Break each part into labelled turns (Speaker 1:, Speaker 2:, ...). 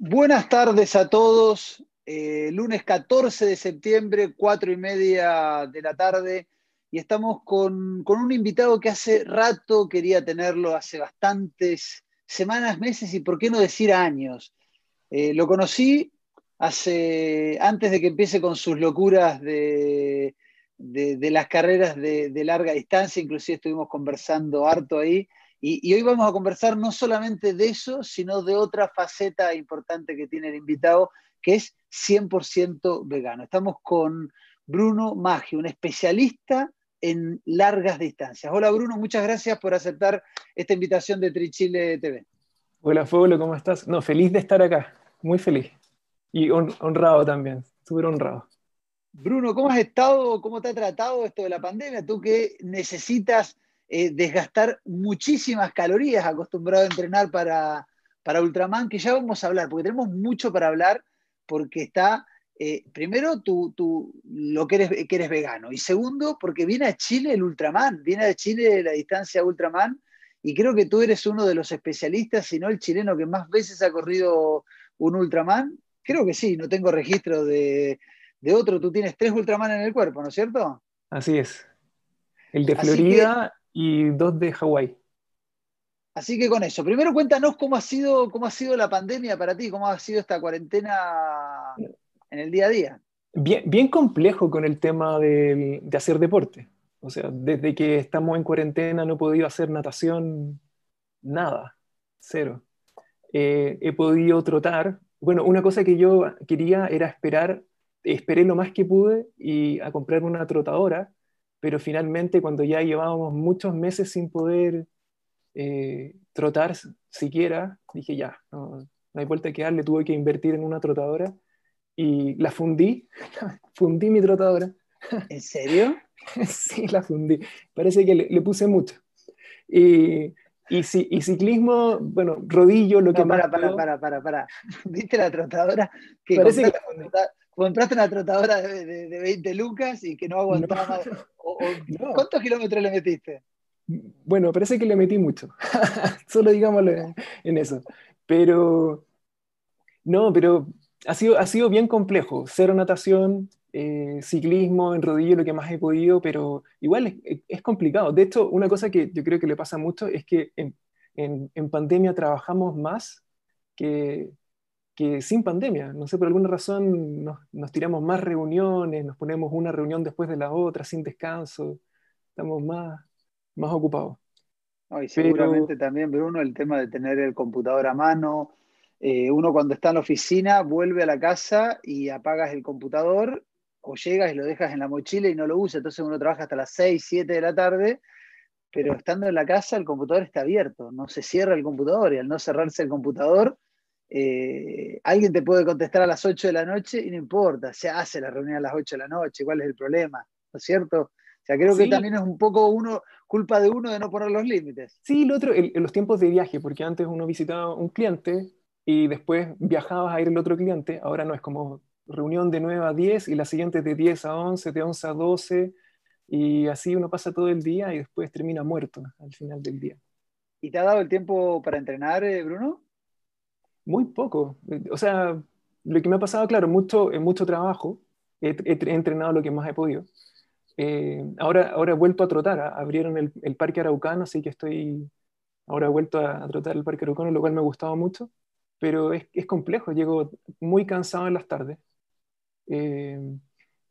Speaker 1: Buenas tardes a todos. Eh, lunes 14 de septiembre, cuatro y media de la tarde, y estamos con, un invitado que hace rato quería tenerlo, hace bastantes semanas, meses y por qué no decir años. Eh, lo conocí hace, antes de que empiece con sus locuras de, las carreras de, de larga distancia, inclusive estuvimos conversando harto ahí. Y, hoy vamos a conversar no solamente de eso, sino de otra faceta importante que tiene el invitado, que es 100% vegano. Estamos con Bruno Maggi, un especialista en largas distancias. Hola Bruno, muchas gracias por aceptar esta invitación de Trichile TV.
Speaker 2: Hola Pablo, ¿cómo estás? No, feliz de estar acá, muy feliz. Y honrado también, súper honrado.
Speaker 1: Bruno, ¿cómo has estado? ¿Cómo te ha tratado esto de la pandemia? Tú que necesitas eh, desgastar muchísimas calorías acostumbrado a entrenar para, para Ultraman, que ya vamos a hablar, porque tenemos mucho para hablar, porque está, eh, primero, tú, tú, lo que eres, que eres vegano, y segundo, porque viene a Chile el Ultraman, viene a Chile la distancia Ultraman, y creo que tú eres uno de los especialistas, si no el chileno que más veces ha corrido un Ultraman. Creo que sí, no tengo registro de, de otro. Tú tienes tres Ultraman en el cuerpo, ¿no es cierto?
Speaker 2: Así es. El de Florida, y dos de Hawái.
Speaker 1: Así que con eso, primero cuéntanos cómo ha sido, cómo ha sido la pandemia para ti, cómo ha sido esta cuarentena en el día a día.
Speaker 2: Bien, bien complejo con el tema de, hacer deporte. O sea, desde que estamos en cuarentena no he podido hacer natación, nada, cero. Eh, he podido trotar. Bueno, una cosa que yo quería era esperar, esperé lo más que pude y a comprar una trotadora pero finalmente cuando ya llevábamos muchos meses sin poder eh, trotar siquiera, dije ya, no, hay vuelta que darle, tuve que invertir en una trotadora y la fundí, fundí mi trotadora.
Speaker 1: ¿En serio?
Speaker 2: sí, la fundí. Parece que le, puse mucho. Y, y, y, ciclismo, bueno, rodillo, lo que
Speaker 1: para, Para, para, para, para. ¿Fundiste la trotadora? Que Parece que compraste una trotadora de, 20 lucas y que no aguantaba más. ¿Cuántos kilómetros le metiste?
Speaker 2: Bueno, parece que le metí mucho. Solo digámoslo en, eso. Pero, no, pero ha sido, ha sido bien complejo. Cero natación, eh, ciclismo en rodillo, lo que más he podido, pero igual es, complicado. De hecho, una cosa que yo creo que le pasa mucho es que en, en pandemia trabajamos más que, que sin pandemia, no sé, por alguna razón nos, tiramos más reuniones, nos ponemos una reunión después de la otra, sin descanso, estamos más, más ocupados.
Speaker 1: y seguramente también, Bruno, el tema de tener el computador a mano, eh, uno cuando está en la oficina vuelve a la casa y apagas el computador o llegas y lo dejas en la mochila y no lo usa, entonces uno trabaja hasta las 6, 7 de la tarde, pero estando en la casa el computador está abierto, no se cierra el computador y al no cerrarse el computador eh, alguien te puede contestar a las 8 de la noche y no importa, se hace la reunión a las 8 de la noche, ¿cuál es el problema? ¿No es cierto? O sea, creo que también es un poco uno, culpa de uno de no poner los límites.
Speaker 2: Sí, lo otro, en los tiempos de viaje, porque antes uno visitaba un cliente y después viajabas a ir el otro cliente, ahora no es como reunión de 9 a 10 y la siguiente de 10 a 11, de 11 a 12, y así uno pasa todo el día y después termina muerto al final del día.
Speaker 1: ¿Y te ha dado el tiempo para entrenar, eh, Bruno?
Speaker 2: Muy poco. O sea, lo que me ha pasado, claro, mucho, mucho trabajo. He, entrenado lo que más he podido. Eh, ahora, ahora he vuelto a trotar. Abrieron el, Parque Araucano, así que estoy. Ahora he vuelto a, trotar el Parque Araucano, lo cual me ha gustado mucho. Pero es, es complejo. Llego muy cansado en las tardes. Eh,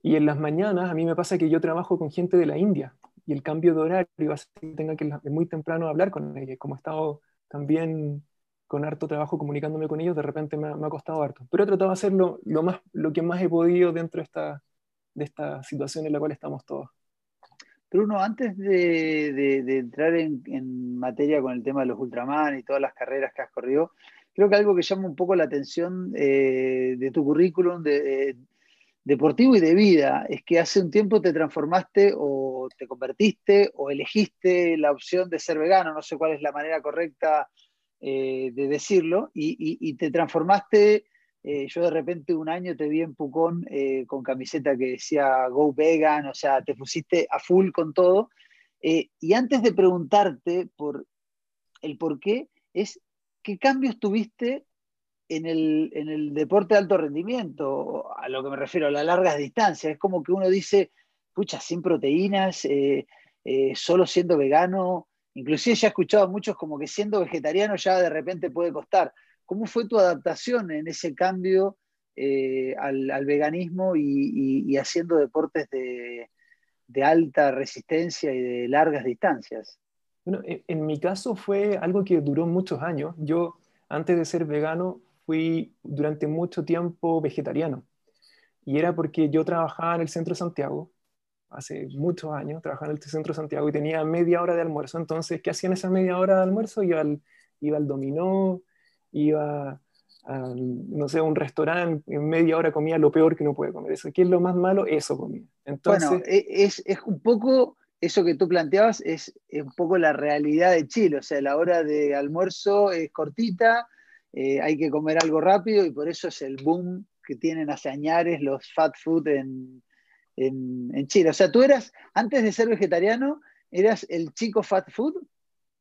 Speaker 2: y en las mañanas a mí me pasa que yo trabajo con gente de la India y el cambio de horario hace que tenga que muy temprano hablar con ellos. Como he estado también con harto trabajo comunicándome con ellos, de repente me, ha costado harto. Pero he tratado de hacerlo lo, más, lo que más he podido dentro de esta, de esta situación en la cual estamos todos.
Speaker 1: Bruno, antes de, entrar en, materia con el tema de los Ultraman y todas las carreras que has corrido, creo que algo que llama un poco la atención eh, de tu currículum de, deportivo y de vida es que hace un tiempo te transformaste o te convertiste o elegiste la opción de ser vegano, no sé cuál es la manera correcta eh, de decirlo, y, te transformaste, eh, yo de repente un año te vi en Pucón eh, con camiseta que decía Go Vegan, o sea, te pusiste a full con todo. y antes de preguntarte por el por qué, es qué cambios tuviste en el, en el, deporte de alto rendimiento, a lo que me refiero, a las largas distancias. Es como que uno dice, pucha, sin proteínas, solo siendo vegano. Inclusive ya he escuchado a muchos como que siendo vegetariano ya de repente puede costar. ¿Cómo fue tu adaptación en ese cambio eh, al, veganismo y, haciendo deportes de, alta resistencia y de largas distancias?
Speaker 2: Bueno, en, mi caso fue algo que duró muchos años. Yo, antes de ser vegano, fui durante mucho tiempo vegetariano. Y era porque yo trabajaba en el centro de Santiago, hace muchos años, trabajaba en el centro de Santiago y tenía media hora de almuerzo. Entonces, ¿qué hacía en esa media hora de almuerzo? Iba al, iba al dominó, iba no sé, un restaurante, en media hora comía lo peor que no puede comer. Eso, ¿Qué es lo más malo? Eso comía.
Speaker 1: Entonces, bueno, es, es, un poco, eso que tú planteabas, es, un poco la realidad de Chile. O sea, la hora de almuerzo es cortita, eh, hay que comer algo rápido y por eso es el boom que tienen hace años los fat food en, en, Chile. O sea, tú eras, antes de ser vegetariano, eras el chico fat food.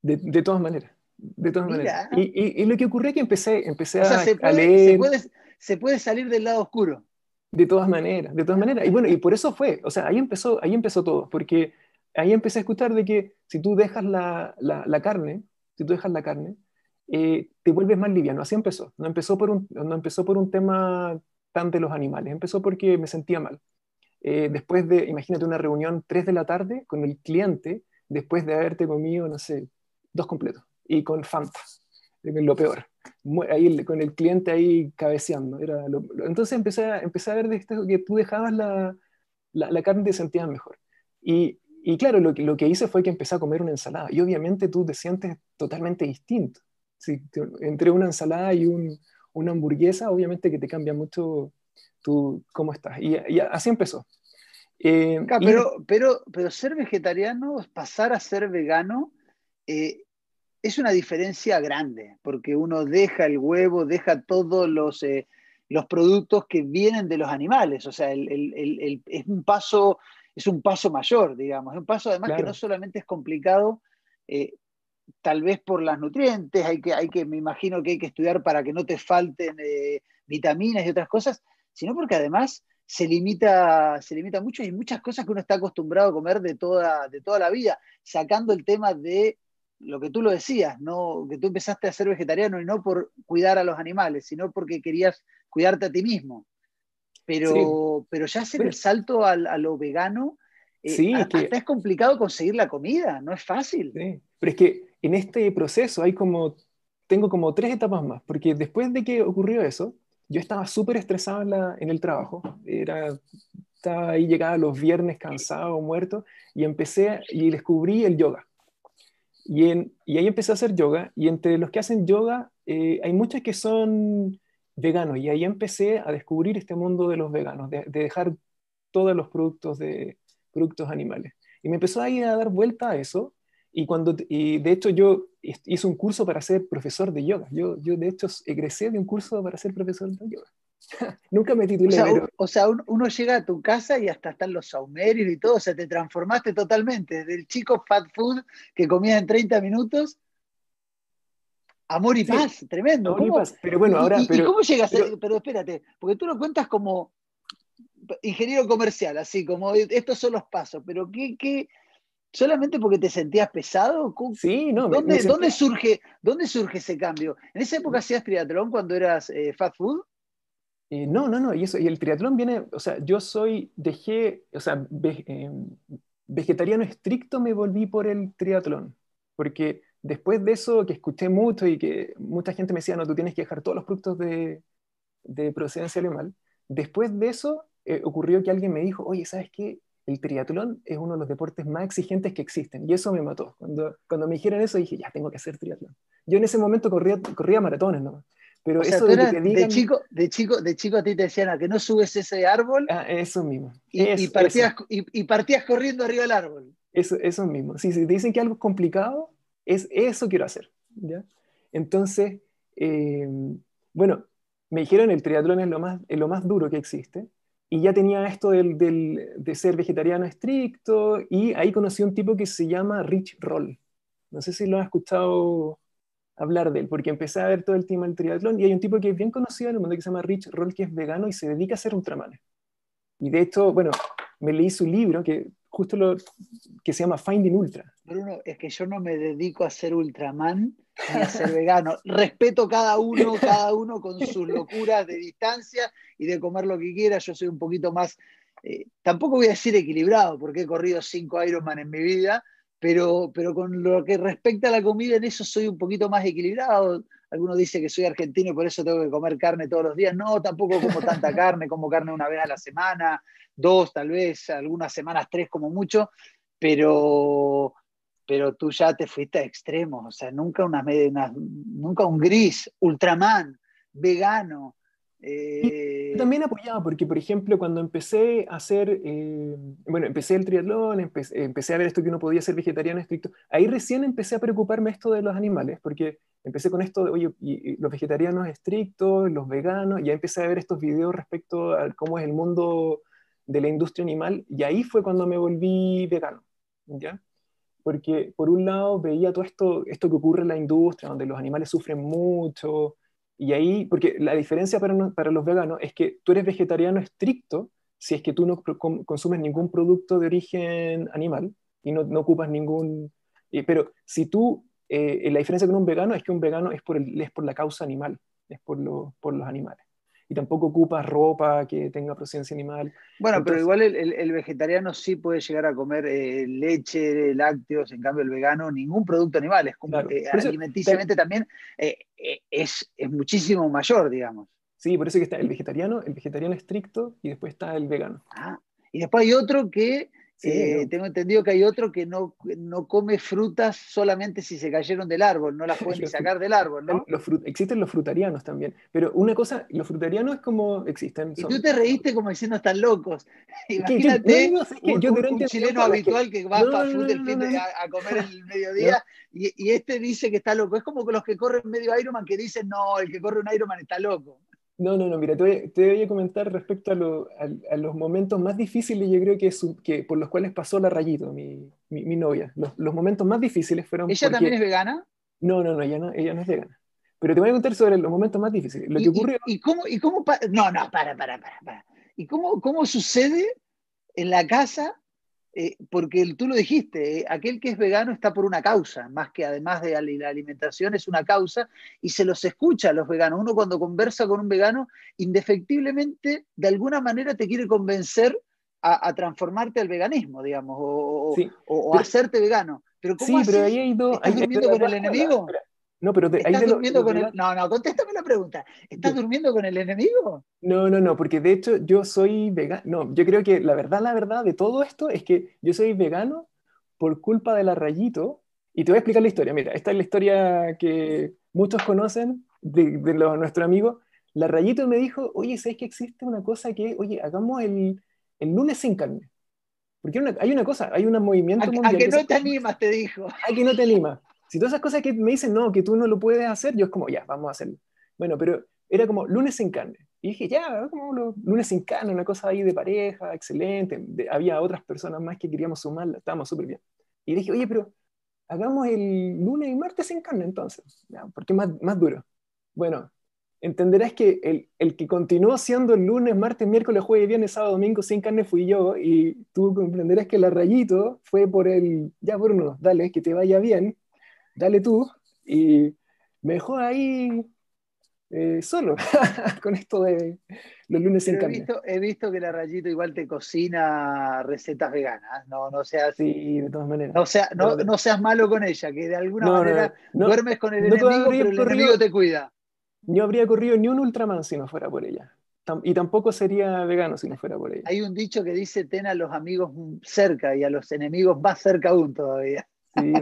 Speaker 2: De, de todas maneras. De todas maneras. Y, y, lo que ocurrió es que empecé, empecé a,
Speaker 1: se puede,
Speaker 2: leer.
Speaker 1: Se puede, se puede, salir del lado oscuro.
Speaker 2: De todas maneras, de todas maneras. Y bueno, y por eso fue, o sea, ahí empezó, ahí empezó todo, porque ahí empecé a escuchar de que si tú dejas la, la, la carne, si tú dejas la carne, eh, te vuelves más liviano. Así empezó. No empezó, por un, no empezó por un tema tan de los animales, empezó porque me sentía mal. Eh, después de, imagínate, una reunión 3 de la tarde con el cliente, después de haberte comido, no sé, dos completos y con Fanta, lo peor. Ahí, con el cliente ahí cabeceando. Era entonces empecé a, empecé a ver de esto que tú dejabas la, la, carne y te sentías mejor. Y, y claro, lo, lo, que hice fue que empecé a comer una ensalada. Y obviamente tú te sientes totalmente distinto. Entre una ensalada y un, una hamburguesa, obviamente que te cambia mucho tú, cómo estás. Y, y así empezó.
Speaker 1: Eh, pero, pero, pero ser vegetariano, pasar a ser vegano, eh, es una diferencia grande, porque uno deja el huevo, deja todos los, eh, los productos que vienen de los animales, o sea, es, un paso, es un paso mayor, digamos, es un paso además que no solamente es complicado, tal vez por las nutrientes, hay que, hay que, me imagino que hay que estudiar para que no te falten eh, vitaminas y otras cosas, sino porque además se limita, se limita mucho y muchas cosas que uno está acostumbrado a comer de toda, de toda la vida, sacando el tema de lo que tú lo decías, no, que tú empezaste a ser vegetariano y no por cuidar a los animales, sino porque querías cuidarte a ti mismo. Pero, pero ya hacer el salto a, lo vegano, eh, hasta es complicado conseguir la comida, no es fácil.
Speaker 2: Pero es que en este proceso hay como, tengo como tres etapas más, porque después de que ocurrió eso, yo estaba súper estresado en, en, el trabajo, era, estaba ahí, llegaba los viernes cansado, muerto, y empecé y descubrí el yoga. Y, ahí empecé a hacer yoga y entre los que hacen yoga eh, hay muchos que son veganos y ahí empecé a descubrir este mundo de los veganos, de, dejar todos los productos, de, productos animales. Y me empezó a ir a dar vuelta a eso y, cuando, y de hecho yo hice un curso para ser profesor de yoga. Yo, yo de hecho egresé de un curso para ser profesor de yoga. Nunca me titulé.
Speaker 1: O sea, uno llega a tu casa y hasta están los saumerios y todo, o sea, te transformaste totalmente, del chico fat food que comía en 30 minutos. Amor y paz, tremendo.
Speaker 2: Pero bueno, ahora.
Speaker 1: ¿Y, cómo llegas? Pero, espérate, porque tú lo cuentas como ingeniero comercial, así como estos son los pasos, pero ¿qué, qué solamente porque te sentías pesado?
Speaker 2: Sí, no.
Speaker 1: ¿Dónde, ¿dónde, surge, ¿Dónde surge ese cambio? ¿En esa época hacías triatlón cuando eras eh, fat food?
Speaker 2: Eh, no, no, no, y, eso, y el triatlón viene, o sea, yo soy, dejé, o sea, eh, vegetariano estricto me volví por el triatlón, porque después de eso que escuché mucho y que mucha gente me decía, no, tú tienes que dejar todos los productos de, de procedencia animal, después de eso eh, ocurrió que alguien me dijo, oye, ¿sabes qué? El triatlón es uno de los deportes más exigentes que existen, y eso me mató. Cuando, cuando me dijeron eso dije, ya, tengo que hacer triatlón. Yo en ese momento corría, corría maratones, ¿no? Pero eso
Speaker 1: de, que de, chico, de, chico, de chico a ti te decían a que no subes ese árbol.
Speaker 2: Ah, eso mismo.
Speaker 1: Y, partías, y, partías, corriendo arriba del árbol.
Speaker 2: Eso, eso mismo. Si, te dicen que algo es complicado, es eso quiero hacer. ¿ya? Entonces, eh, bueno, me dijeron el triatlón es lo más, es lo más duro que existe. Y ya tenía esto del, del, de ser vegetariano estricto. Y ahí conocí a un tipo que se llama Rich Roll. No sé si lo has escuchado hablar de él, porque empecé a ver todo el tema del triatlón y hay un tipo que es bien conocido en el mundo que se llama Rich Roll, que es vegano y se dedica a hacer ultramanes. Y de hecho, bueno, me leí su libro, que justo lo que se llama Finding Ultra.
Speaker 1: Bruno, es que yo no me dedico a ser ultraman a ser vegano. Respeto cada uno, cada uno con sus locuras de distancia y de comer lo que quiera. Yo soy un poquito más, eh, tampoco voy a decir equilibrado, porque he corrido cinco Ironman en mi vida, pero, pero con lo que respecta a la comida, en eso soy un poquito más equilibrado. Algunos dicen que soy argentino y por eso tengo que comer carne todos los días. No, tampoco como tanta carne, como carne una vez a la semana, dos tal vez, algunas semanas tres como mucho, pero, pero tú ya te fuiste a extremos, o sea, nunca, una, nunca un gris, ultraman, vegano,
Speaker 2: eh... También apoyaba, porque por ejemplo, cuando empecé a hacer, eh, bueno, empecé el triatlón, empecé, a ver esto que uno podía ser vegetariano estricto, ahí recién empecé a preocuparme esto de los animales, porque empecé con esto de, oye, y, los vegetarianos estrictos, los veganos, ya empecé a ver estos videos respecto a cómo es el mundo de la industria animal, y ahí fue cuando me volví vegano, ¿ya? Porque por un lado veía todo esto, esto que ocurre en la industria, donde los animales sufren mucho, y ahí, porque la diferencia para, para, los veganos es que tú eres vegetariano estricto si es que tú no consumes ningún producto de origen animal y no, no ocupas ningún... Eh, pero si tú, eh, la diferencia con un vegano es que un vegano es por, el, es por la causa animal, es por, lo, por los animales y tampoco ocupa ropa que tenga procedencia animal.
Speaker 1: Bueno, pero igual el, vegetariano sí puede llegar a comer eh, leche, lácteos, en cambio el vegano ningún producto animal, es como que alimenticiamente también eh, eh, es, es muchísimo mayor, digamos.
Speaker 2: Sí, por eso que está el vegetariano, el vegetariano estricto y después está el vegano.
Speaker 1: Ah, y después hay otro que eh, tengo entendido que hay otro que no, no come frutas solamente si se cayeron del árbol, no las pueden sacar del árbol, ¿no?
Speaker 2: existen los frutarianos también, pero una cosa, los frutarianos es como existen.
Speaker 1: Y tú te reíste como diciendo están locos. Imagínate un, chileno habitual que, va a, a, comer el mediodía y, y, este dice que está loco. Es como los que corren medio Ironman que dicen, no, el que corre un Ironman está loco.
Speaker 2: No, no, no, mira, te voy, a comentar respecto a, los momentos más difíciles, yo creo que, que por los cuales pasó la Rayito, mi, novia. Los, momentos más difíciles fueron...
Speaker 1: ¿Ella también es vegana?
Speaker 2: No, no, no ella, no, ella no es vegana. Pero te voy a contar sobre los momentos más difíciles. Lo que ocurrió...
Speaker 1: ¿Y, cómo, y cómo no, no, para, para, para, para. ¿Y cómo, cómo sucede en la casa eh, porque tú lo dijiste, eh, aquel que es vegano está por una causa, más que además de la alimentación es una causa, y se los escucha a los veganos. Uno cuando conversa con un vegano, indefectiblemente, de alguna manera te quiere convencer a, transformarte al veganismo, digamos, o, hacerte vegano. Pero ¿cómo
Speaker 2: sí, pero ahí hay dos...
Speaker 1: ¿Estás durmiendo con el enemigo?
Speaker 2: No, pero
Speaker 1: ¿Estás durmiendo con el... No, no, contéstame la pregunta. ¿Estás durmiendo con el enemigo?
Speaker 2: No, no, no, porque de hecho yo soy vegano. No, yo creo que la verdad, la verdad de todo esto es que yo soy vegano por culpa de la rayito. Y te voy a explicar la historia. Mira, esta es la historia que muchos conocen de, de nuestro amigo. La rayito me dijo, oye, ¿sabes que existe una cosa que, oye, hagamos el, el lunes sin carne? Porque hay una cosa, hay un movimiento
Speaker 1: a, mundial. A que no te animas, te dijo.
Speaker 2: A que no te animas. Si todas esas cosas que me dicen, no, que tú no lo puedes hacer, yo es como, ya, vamos a hacerlo. Bueno, pero era como lunes sin carne. Y dije, ya, como lunes sin carne, una cosa ahí de pareja, excelente. había otras personas más que queríamos sumarla, estábamos súper bien. Y dije, oye, pero hagamos el lunes y martes sin carne entonces, porque es más, más duro. Bueno, entenderás que el, el, que continuó siendo el lunes, martes, miércoles, jueves, viernes, sábado, domingo sin carne fui yo y tú comprenderás que la rayito fue por el, ya Bruno, dale, que te vaya bien, dale tú, y me dejó ahí eh, solo con esto de los lunes en
Speaker 1: he he visto que la Rayito igual te cocina recetas veganas, no, no seas...
Speaker 2: Sí, de todas maneras.
Speaker 1: No, sea, no, seas malo con ella, que de alguna manera duermes con el enemigo, pero el enemigo te cuida.
Speaker 2: No habría corrido ni un Ultraman si no fuera por ella. Y tampoco sería vegano si no fuera por ella.
Speaker 1: Hay un dicho que dice, ten a los amigos cerca y a los enemigos más cerca aún todavía.
Speaker 2: Sí,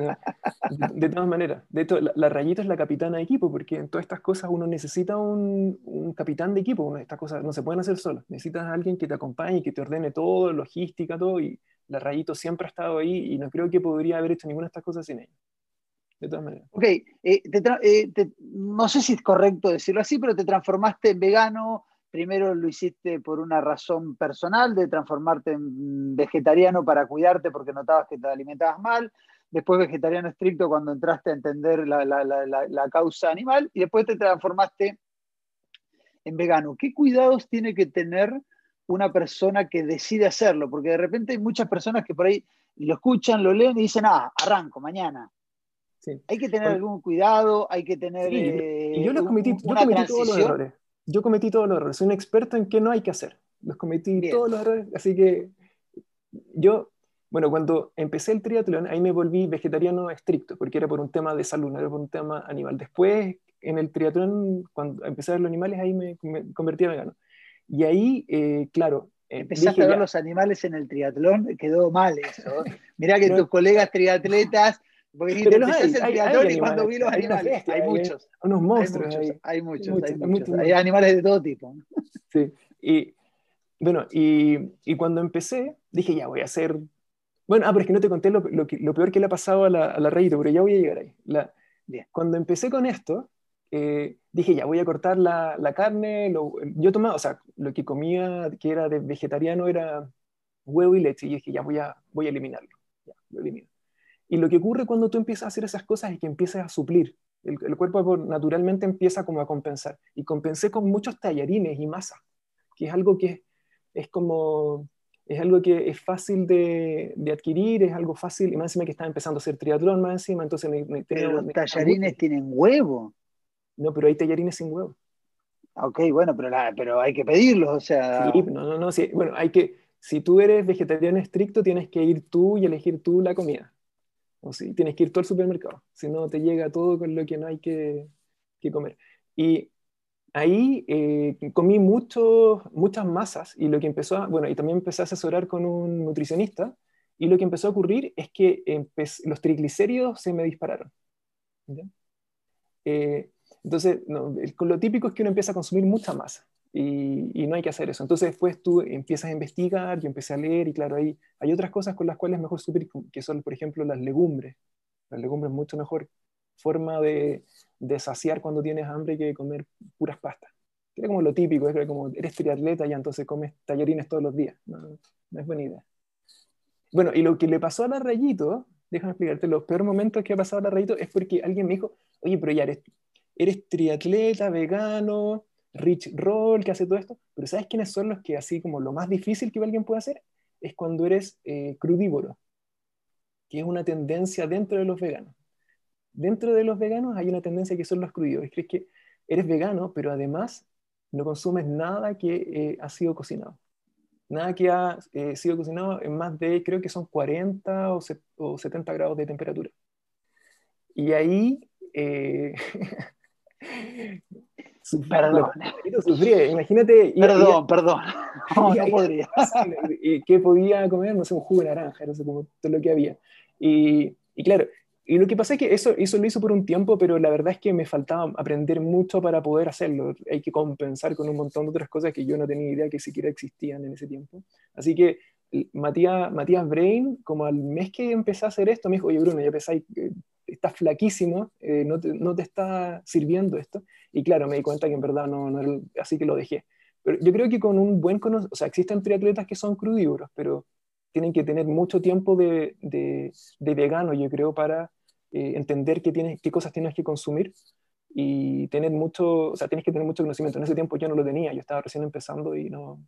Speaker 2: de, todas maneras. De hecho, la, rayita es la capitana de equipo, porque en todas estas cosas uno necesita un, capitán de equipo. estas cosas no se pueden hacer solas. Necesitas a alguien que te acompañe, que te ordene todo, logística, todo. Y la rayito siempre ha estado ahí y no creo que podría haber hecho ninguna de estas cosas sin ella. De todas maneras.
Speaker 1: Ok, eh, eh, no sé si es correcto decirlo así, pero te transformaste en vegano. Primero lo hiciste por una razón personal de transformarte en vegetariano para cuidarte porque notabas que te alimentabas mal después vegetariano estricto cuando entraste a entender la, causa animal y después te transformaste en vegano. ¿Qué cuidados tiene que tener una persona que decide hacerlo? Porque de repente hay muchas personas que por ahí lo escuchan, lo leen y dicen, ah, arranco mañana. Hay que tener algún cuidado, hay que tener...
Speaker 2: y yo, lo cometí, yo cometí todos los errores. Yo cometí todos los errores. Soy un experto en qué no hay que hacer. Los cometí todos los errores. Así que yo, bueno, cuando empecé el triatlón, ahí me volví vegetariano estricto, porque era por un tema de salud, no era por un tema animal. Después, en el triatlón, cuando empecé a ver los animales, ahí me, convertí en vegano. Y ahí, eh, claro,
Speaker 1: eh, Empezaste a ver los animales en el triatlón, quedó mal eso. Mirá que tus colegas triatletas porque pero los hay, hay, hay, y cuando vi los animales, hay, muchos.
Speaker 2: Unos monstruos.
Speaker 1: Hay muchos, hay muchos, hay animales de todo tipo.
Speaker 2: Sí, y bueno, y, y, cuando empecé, dije, ya voy a hacer... Bueno, ah, pero es que no te conté lo, lo, lo peor que le ha pasado a la, a la pero ya voy a llegar ahí. Cuando empecé con esto, eh, dije, ya voy a cortar la, carne. Yo tomaba, o sea, lo que comía, que era de vegetariano, era huevo y leche. Y dije, ya voy a, voy a eliminarlo. Lo elimino. Y lo que ocurre cuando tú empiezas a hacer esas cosas es que empiezas a suplir. El, cuerpo naturalmente empieza como a compensar. Y compensé con muchos tallarines y masa, que es algo que es, como es algo que es fácil de, adquirir, es algo fácil, y más encima que estaba empezando a hacer triatlón más encima, entonces...
Speaker 1: pero los tallarines tienen huevo.
Speaker 2: No, pero hay tallarines sin huevo.
Speaker 1: Ok, bueno, pero, pero hay que pedirlos, o sea...
Speaker 2: Sí, no, no, no, sí, bueno, hay que, si tú eres vegetariano estricto, tienes que ir tú y elegir tú la comida. O si tienes que ir todo al supermercado, si no te llega todo con lo que no hay que, comer. Y ahí eh, comí mucho, muchas masas y lo que empezó, a, bueno, y también empecé a asesorar con un nutricionista y lo que empezó a ocurrir es que los triglicéridos se me dispararon. Eh, entonces, lo típico es que uno empieza a consumir mucha masa y, no hay que hacer eso. Entonces después tú empiezas a investigar, yo empecé a leer y claro, hay, hay otras cosas con las cuales es mejor suplir, que son, por ejemplo, las legumbres. Las legumbres es mucho mejor forma de, de saciar cuando tienes hambre que comer puras pastas. Es como lo típico, es como eres triatleta y entonces comes tallarines todos los días. No, no es buena idea. Bueno, y lo que le pasó a la Rayito, déjame explicarte, los peores momentos que ha pasado a la Rayito es porque alguien me dijo, oye, pero ya eres, eres triatleta, vegano, Rich Roll que hace todo esto, pero ¿sabes quiénes son los que así como lo más difícil que alguien puede hacer? Es cuando eres eh, crudívoro, que es una tendencia dentro de los veganos. Dentro de los veganos hay una tendencia que son los crudívoros. Crees que eres vegano, pero además no consumes nada que eh, ha sido cocinado. Nada que ha eh, sido cocinado en más de, creo que son 40 o, o 70 grados de temperatura. Y ahí
Speaker 1: Perdón.
Speaker 2: Imagínate.
Speaker 1: Perdón, perdón. No, no podría.
Speaker 2: ¿Qué podía comer? No sé, un jugo de naranja, no sé, como todo lo que había. Y, y, claro, y lo que pasa es que eso, eso lo hizo por un tiempo, pero la verdad es que me faltaba aprender mucho para poder hacerlo. Hay que compensar con un montón de otras cosas que yo no tenía idea que siquiera existían en ese tiempo. Así que Matías, Matías Brain, como al mes que empecé a hacer esto, me dijo, oye Bruno, ya pensáis, estás flaquísimo, eh, no, te, no, te, está sirviendo esto. Y claro, me di cuenta que en verdad no, no así que lo dejé. Pero yo creo que con un buen conocimiento, o sea, existen triatletas que son crudívoros, pero tienen que tener mucho tiempo de, de, vegano, yo creo, para eh, entender qué, tienes, qué cosas tienes que consumir y tener mucho, o sea, tienes que tener mucho conocimiento. En ese tiempo yo no lo tenía, yo estaba recién empezando y no,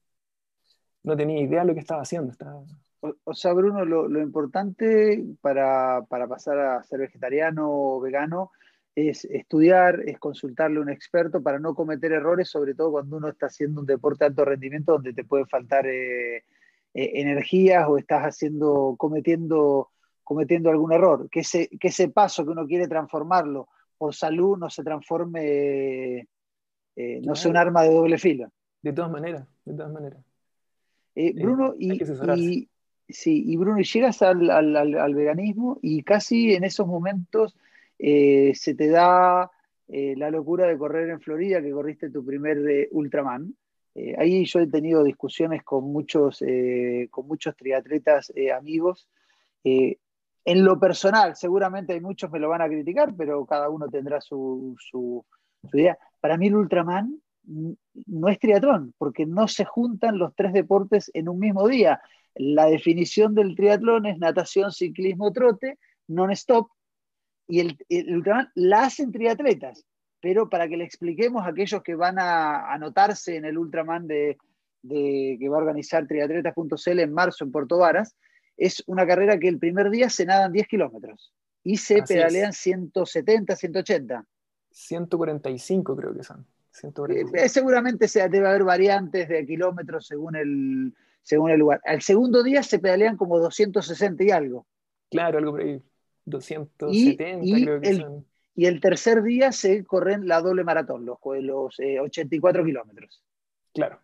Speaker 2: no tenía idea de lo que estaba haciendo. Estaba,
Speaker 1: o, sea, Bruno, lo, importante para, pasar a ser vegetariano o vegano es estudiar, es consultarle a un experto para no cometer errores, sobre todo cuando uno está haciendo un deporte de alto rendimiento donde te puede faltar eh, eh, energías o estás haciendo, cometiendo, cometiendo algún error. Que ese, que ese paso que uno quiere transformarlo por salud no se transforme, eh, no sea un arma de doble filo.
Speaker 2: De todas maneras, de todas maneras.
Speaker 1: Bruno, y, Sí, y Bruno, llegas al, al, veganismo y casi en esos momentos eh, se te da eh, la locura de correr en Florida, que corriste tu primer eh, ahí yo he tenido discusiones con muchos, con muchos triatletas amigos. en lo personal, seguramente hay muchos me lo van a criticar, pero cada uno tendrá su, su, su idea. Para mí el Ultraman no es triatlón, porque no se juntan los tres deportes en un mismo día la definición del triatlón es natación, ciclismo, trote, non-stop, y el, Ultraman la hacen triatletas, pero para que le expliquemos a aquellos que van a anotarse en el Ultraman de, que va a organizar triatletas.cl en marzo en Puerto Varas, es una carrera que el primer día se nadan 10 kilómetros y se pedalean 170, 180.
Speaker 2: 145 creo que son.
Speaker 1: Eh, seguramente se, debe haber variantes de kilómetros según el, según el lugar. Al segundo día se pedalean como 260 y algo.
Speaker 2: Claro, algo por ahí. 270 creo que
Speaker 1: el, son. Y el tercer día se corren la doble maratón, los, los 84 eh, kilómetros.
Speaker 2: Claro.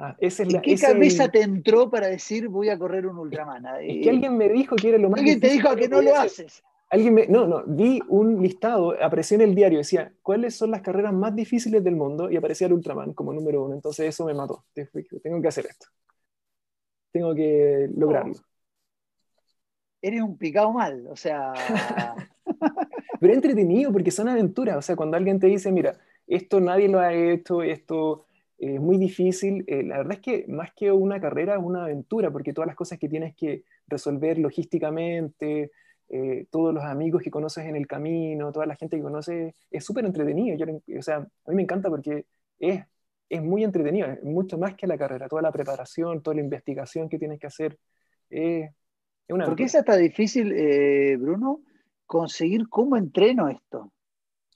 Speaker 1: Ah, qué cabeza te entró para decir voy a correr un Ultraman?
Speaker 2: Es que alguien me dijo que era lo más
Speaker 1: Alguien te dijo que no lo haces.
Speaker 2: Alguien me, no, no, vi un listado, apareció en el diario, decía, ¿cuáles son las carreras más difíciles del mundo? Y aparecía el Ultraman como número uno, entonces eso me mató. Tengo que hacer esto. Tengo que lograrlo.
Speaker 1: Eres un picado mal, o sea...
Speaker 2: Pero entretenido porque son aventuras, o sea, cuando alguien te dice, mira, esto nadie lo ha hecho, esto es muy difícil, eh, la verdad es que más que una carrera es una aventura, porque todas las cosas que tienes que resolver logísticamente, eh, todos los amigos que conoces en el camino, toda la gente que conoces, es súper entretenido. o sea, a mí me encanta porque es, es muy entretenido, es mucho más que la carrera, toda la preparación, toda la investigación que tienes que hacer. Eh,
Speaker 1: es una ¿Por qué es hasta difícil, eh, Bruno, conseguir cómo entreno esto?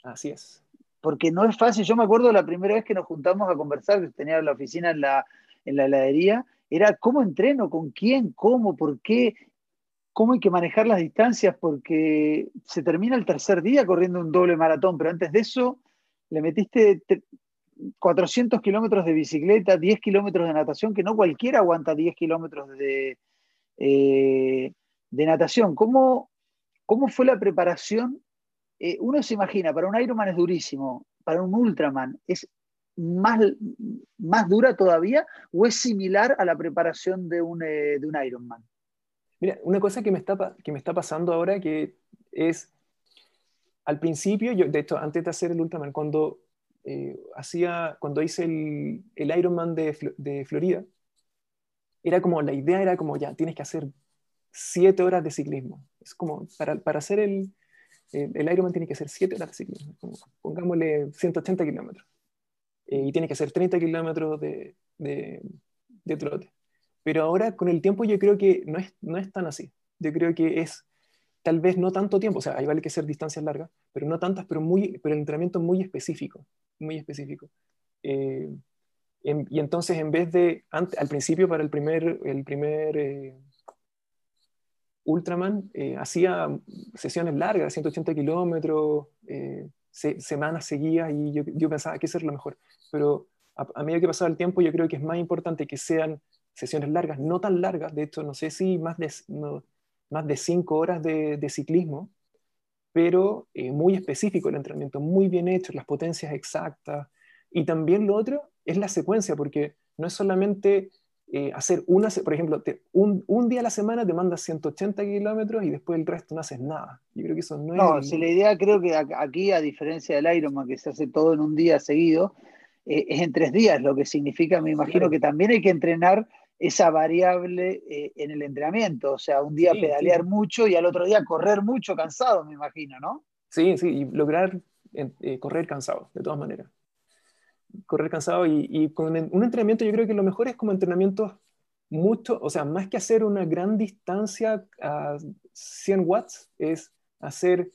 Speaker 2: Así es.
Speaker 1: Porque no es fácil. Yo me acuerdo la primera vez que nos juntamos a conversar, que tenía la oficina en la, en la heladería, era cómo entreno, con quién, cómo, por qué, cómo hay que manejar las distancias, porque se termina el tercer día corriendo un doble maratón, pero antes de eso le metiste 400 kilómetros de bicicleta, 10 kilómetros de natación, que no cualquiera aguanta 10 kilómetros de, eh, de natación. ¿Cómo, ¿Cómo, fue la preparación? Eh, uno se imagina, para un Ironman es durísimo, para un Ultraman es más, más dura todavía o es similar a la preparación de un, eh, de un Ironman?
Speaker 2: Mira, una cosa que me está, que me está pasando ahora que es, al principio, yo, de hecho, antes de hacer el Ultraman, cuando, eh, hacía, cuando hice el, el Ironman de, de, Florida, era como, la idea era como, ya, tienes que hacer siete horas de ciclismo. Es como, para, para hacer el, el, Ironman tiene que hacer siete horas de ciclismo, pongámosle 180 kilómetros. Eh, y tiene que hacer 30 kilómetros de, de, de trote. Pero ahora con el tiempo yo creo que no es, no es tan así. Yo creo que es tal vez no tanto tiempo, o sea, ahí vale que ser distancias largas, pero no tantas, pero, muy, pero el entrenamiento muy específico, muy específico. Eh, y entonces en vez de, al principio para el primer, el primer eh, Ultraman, eh, hacía sesiones largas, 180 kilómetros, semanas seguidas, y yo, pensaba que eso era lo mejor. Pero a, a medida que pasaba el tiempo, yo creo que es más importante que sean sesiones largas, no tan largas, de hecho, no sé si más de, más de cinco horas de, ciclismo, pero eh, muy específico el entrenamiento, muy bien hecho, las potencias exactas. Y también lo otro es la secuencia, porque no es solamente eh, hacer una, por ejemplo, un, un, día a la semana te mandas 180 kilómetros y después el resto no haces nada. Yo creo que eso no,
Speaker 1: no si la idea creo que aquí, a diferencia del Ironman, que se hace todo en un día seguido, eh, es en tres días, lo que significa, me imagino que también hay que entrenar esa variable eh, en el entrenamiento. O sea, un día pedalear mucho y al otro día correr mucho cansado, me imagino, ¿no?
Speaker 2: Sí, sí, y lograr correr cansado, de todas maneras. Correr cansado y, con un entrenamiento yo creo que lo mejor es como entrenamientos mucho, o sea, más que hacer una gran distancia a 100 watts, es hacer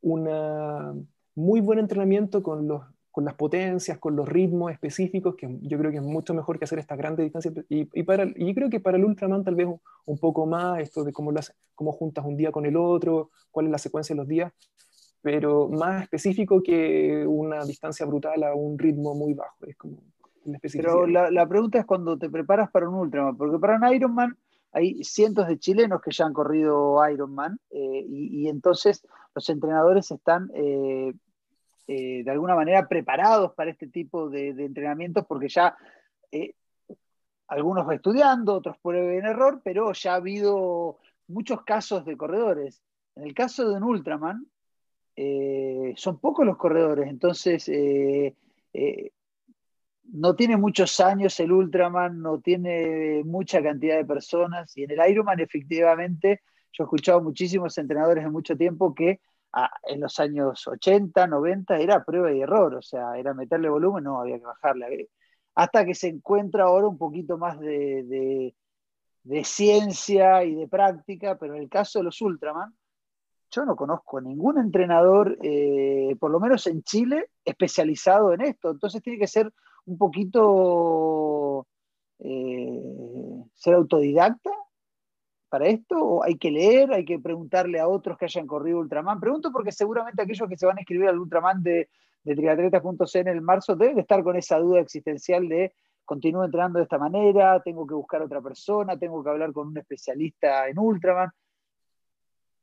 Speaker 2: un muy buen entrenamiento con los con las potencias, con los ritmos específicos, que yo creo que es mucho mejor que hacer estas grandes distancias. Y, y, para, y yo creo que para el Ultraman tal vez un, poco más esto de cómo, lo cómo juntas un día con el otro, cuál es la secuencia de los días, pero más específico que una distancia brutal a un ritmo muy bajo. Es como
Speaker 1: pero la, la, pregunta es cuando te preparas para un Ultraman, porque para un Ironman hay cientos de chilenos que ya han corrido Ironman eh, y, y, entonces los entrenadores están eh, eh, de alguna manera preparados para este tipo de, entrenamientos porque ya eh, algunos estudiando, otros prueben en error, pero ya ha habido muchos casos de corredores. En el caso de un Ultraman, eh, son pocos los corredores, entonces no tiene muchos años el Ultraman, no tiene mucha cantidad de personas, y en el Ironman efectivamente Yo he escuchado muchísimos entrenadores de mucho tiempo que ah, en los años 80, 90 era prueba y error, o sea, era meterle volumen, no, había que bajarle. Hasta que se encuentra ahora un poquito más de, ciencia y de práctica, pero en el caso de los Ultraman, yo no conozco ningún entrenador, eh, por lo menos en Chile, especializado en esto. Entonces tiene que ser un poquito eh, ser autodidacta para esto? ¿O hay que leer? ¿Hay que preguntarle a otros que hayan corrido Ultraman? Pregunto porque seguramente aquellos que se van a inscribir al Ultraman de, de en el marzo deben estar con esa duda existencial de continúo entrenando de esta manera, tengo que buscar otra persona, tengo que hablar con un especialista en Ultraman.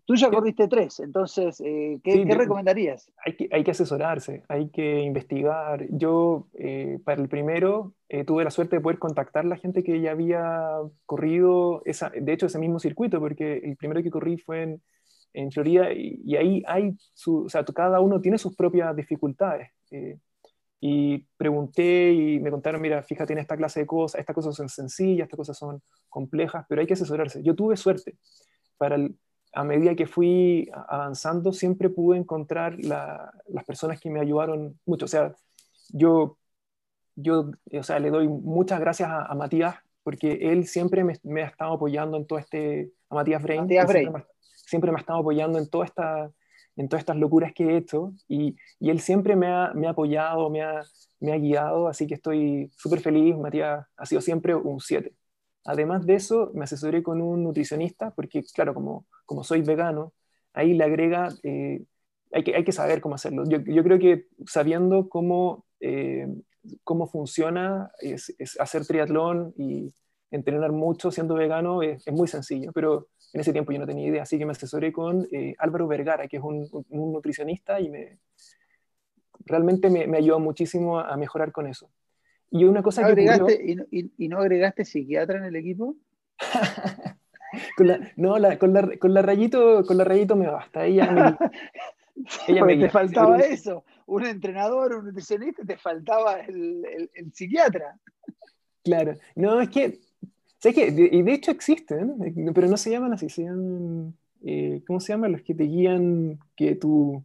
Speaker 1: Tú ya corriste tres, entonces, eh, ¿qué, recomendarías?
Speaker 2: Hay que, hay que, asesorarse, hay que investigar. Yo, eh, para el primero, eh, tuve la suerte de poder contactar a la gente que ya había corrido, esa, de hecho, ese mismo circuito, porque el primero que corrí fue en, en Florida y, ahí hay, su, o sea, cada uno tiene sus propias dificultades. y pregunté y me contaron, mira, fíjate en esta clase de cosas, estas cosas son sencillas, estas cosas son complejas, pero hay que asesorarse. Yo tuve suerte. Para el, a medida que fui avanzando, siempre pude encontrar las personas que me ayudaron mucho. O sea, yo, yo o sea, le doy muchas gracias a, Matías, porque él siempre me, ha estado apoyando en todo este, a Matías Brain,
Speaker 1: Matías
Speaker 2: siempre, me, ha estado apoyando en, toda esta, en todas estas locuras que he hecho, y, y él siempre me ha, me ha apoyado, me ha, me ha guiado, así que estoy súper feliz, Matías ha sido siempre un 7. Además de eso, me asesoré con un nutricionista, porque claro, como, como soy vegano, ahí le agrega, eh, hay, que, hay que saber cómo hacerlo. Yo, creo que sabiendo cómo, eh, cómo funciona hacer triatlón y entrenar mucho siendo vegano es, muy sencillo, pero en ese tiempo yo no tenía idea, así que me asesoré con eh, Álvaro Vergara, que es un, nutricionista y me, realmente me, me ayudó muchísimo a mejorar con eso. Y una cosa que
Speaker 1: y, no agregaste psiquiatra en el equipo?
Speaker 2: no, con, la, con, la, rayito, con la rayito me basta. Ella me,
Speaker 1: ella me te faltaba eso. Un entrenador, un nutricionista, te faltaba el, el, psiquiatra.
Speaker 2: Claro. No, es que, ¿sabes qué? y de hecho existen, pero no se llaman así, se llaman, eh, ¿cómo se llaman? Los que te guían, que tú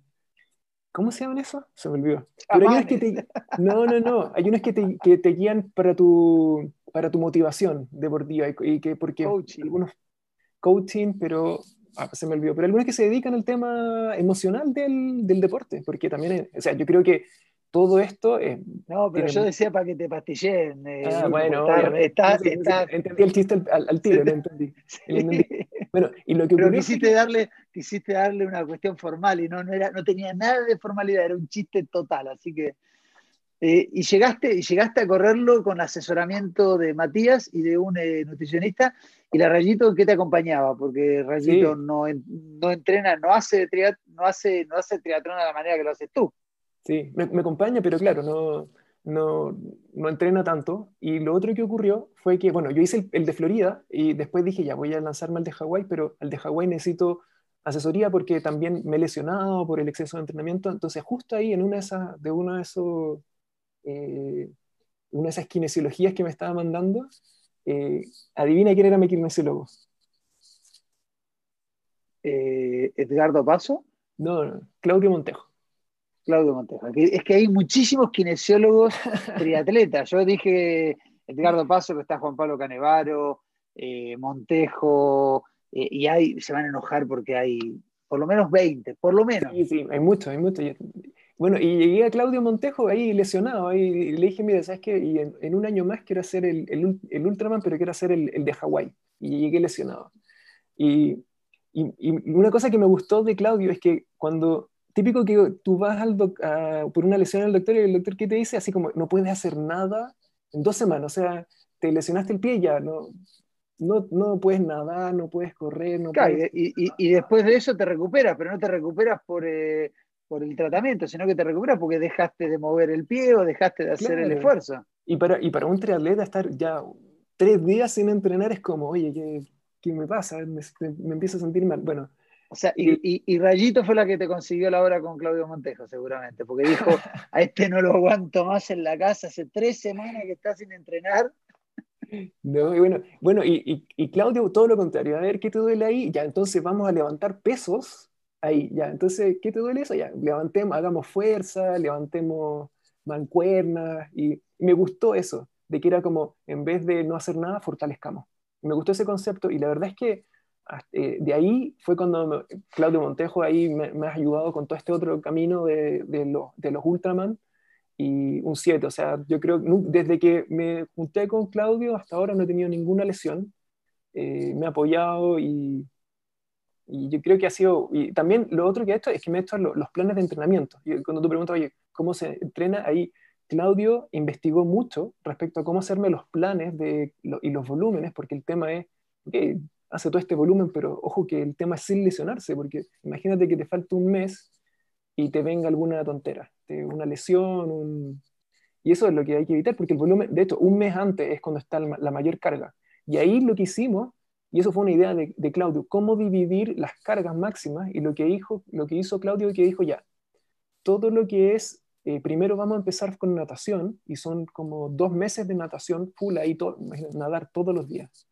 Speaker 2: ¿Cómo se llaman eso? Se me olvidó. Pero hay unos que te, no, no, no. Hay unos que te, que te guían para tu, para tu motivación deportiva y, que porque coaching. algunos coaching, pero ah, se me olvidó. Pero algunos que se dedican al tema emocional del, del deporte, porque también, o sea, yo creo que todo esto es...
Speaker 1: No, pero yo decía para que te pastillen.
Speaker 2: Eh, ah, bueno, entendí el chiste al, tiro, lo entendí.
Speaker 1: Bueno, y lo que pero quisiste, darle, quisiste darle una cuestión formal y no, no, era, no tenía nada de formalidad, era un chiste total, así que... Eh, y, llegaste, y llegaste a correrlo con asesoramiento de Matías y de un eh, nutricionista. ¿Y la Rayito qué te acompañaba? Porque Rayito no, no entrena, no hace, triat, no, hace, no hace triatlón de la manera que lo haces tú.
Speaker 2: Sí, me, acompaña, pero claro, no, no, no, entrena tanto. Y lo otro que ocurrió fue que, bueno, yo hice el, de Florida y después dije, ya voy a lanzarme al de Hawái, pero al de Hawái necesito asesoría porque también me he lesionado por el exceso de entrenamiento. Entonces, justo ahí, en una de esas, de uno de esos, eh, una de esas kinesiologías que me estaba mandando, eh, adivina quién era mi kinesiólogo.
Speaker 1: Eh, ¿Edgardo Paso?
Speaker 2: No, no, Claudio Montejo.
Speaker 1: Claudio Montejo. Es que hay muchísimos kinesiólogos triatletas. Yo dije Edgardo Paso, que está Juan Pablo Canevaro, eh, Montejo, eh, y hay, se van a enojar porque hay por lo menos 20, por lo menos.
Speaker 2: Sí, sí, hay muchos, hay muchos. Bueno, y llegué a Claudio Montejo ahí lesionado, y le dije, mira, ¿sabes qué? Y en, un año más quiero hacer el, el, Ultraman, pero quiero hacer el, el de Hawái. Y llegué lesionado. Y, y, y, una cosa que me gustó de Claudio es que cuando típico que tú vas al por una lesión al doctor y el doctor que te dice así como no puedes hacer nada en dos semanas, o sea, te lesionaste el pie ya, no, no, no puedes nadar, no puedes correr, no
Speaker 1: Y, y, después de eso te recuperas, pero no te recuperas por, eh, por el tratamiento, sino que te recuperas porque dejaste de mover el pie o dejaste de hacer el esfuerzo.
Speaker 2: Y para, y para un triatleta estar ya tres días sin entrenar es como, oye, ¿qué, qué me pasa? Me, me empiezo a sentir mal. Bueno,
Speaker 1: o sea, y, Rayito fue la que te consiguió la hora con Claudio Montejo, seguramente, porque dijo, a este no lo aguanto más en la casa, hace tres semanas que está sin entrenar.
Speaker 2: No, y bueno, bueno y, y, Claudio, todo lo contrario, a ver, ¿qué te duele ahí? Ya, entonces vamos a levantar pesos ahí, ya, entonces, ¿qué te duele eso? Ya, levantemos, hagamos fuerza, levantemos mancuernas, y, me gustó eso, de que era como, en vez de no hacer nada, fortalezcamos. Me gustó ese concepto, y la verdad es que eh, de ahí fue cuando Claudio Montejo ahí me, ha ayudado con todo este otro camino de, de, de los Ultraman, y un 7. O sea, yo creo que desde que me junté con Claudio hasta ahora no he tenido ninguna lesión. Eh, me ha apoyado y, y, yo creo que ha sido. Y también lo otro que ha hecho es que me ha hecho los, planes de entrenamiento. Y cuando tú preguntas, oye, ¿cómo se entrena? Ahí Claudio investigó mucho respecto a cómo hacerme los planes de, y los volúmenes, porque el tema es. que hace todo este volumen, pero ojo que el tema es sin lesionarse, porque imagínate que te falta un mes y te venga alguna tontera, una lesión, y eso es lo que hay que evitar, porque el volumen, de hecho, un mes antes es cuando está la mayor carga. Y ahí lo que hicimos, y eso fue una idea de, Claudio, cómo dividir las cargas máximas, y lo que, hizo, lo que hizo Claudio que dijo ya, todo lo que es, eh, primero vamos a empezar con natación, y son como dos meses de natación full ahí, nadar todos los días,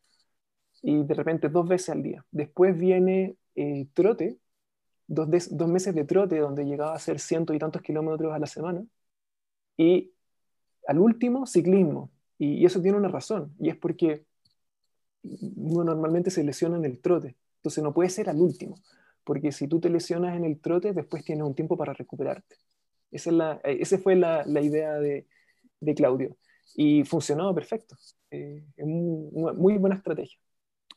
Speaker 2: y de repente dos veces al día. Después viene eh, trote, dos, dos, meses de trote donde llegaba a ser ciento y tantos kilómetros a la semana. Y al último, ciclismo. Y, eso tiene una razón, y es porque uno normalmente se lesiona en el trote. Entonces no puede ser al último, porque si tú te lesionas en el trote, después tienes un tiempo para recuperarte. Esa, es la, esa fue la, la idea de, de, Claudio. Y funcionó perfecto. Eh, una muy buena estrategia.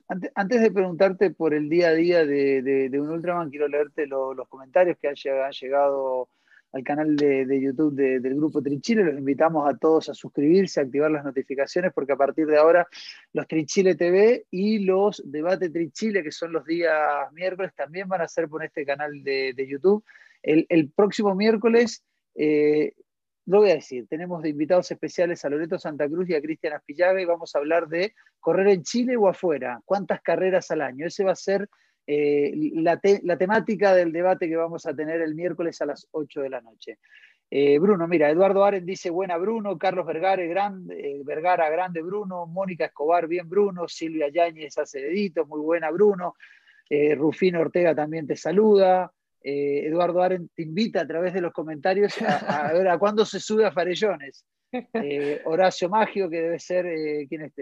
Speaker 1: Antes, de preguntarte por el día a día de, un Ultraman, quiero leerte los comentarios que han llegado, al canal de, YouTube del Grupo Trichile. Los invitamos a todos a suscribirse, a activar las notificaciones, porque a partir de ahora los Trichile TV y los Debate Trichile, que son los días miércoles, también van a ser por este canal de, YouTube. El, próximo miércoles eh, lo voy a decir, tenemos de invitados especiales a Loreto Santa Cruz y a Cristian Aspillaga y vamos a hablar de correr en Chile o afuera, cuántas carreras al año. Ese va a ser eh, la, temática del debate que vamos a tener el miércoles a las 8 de la noche. Eh, Bruno, mira, Eduardo Aren dice buena Bruno, Carlos Vergara, grande, eh, Vergara, grande Bruno, Mónica Escobar, bien Bruno, Silvia Yáñez hace dedito, muy buena Bruno, Rufino Ortega también te saluda, eh, Eduardo Aren te invita a través de los comentarios a, ver a cuándo se sube a Farellones. Eh, Horacio Magio, que debe ser, eh, ¿quién es?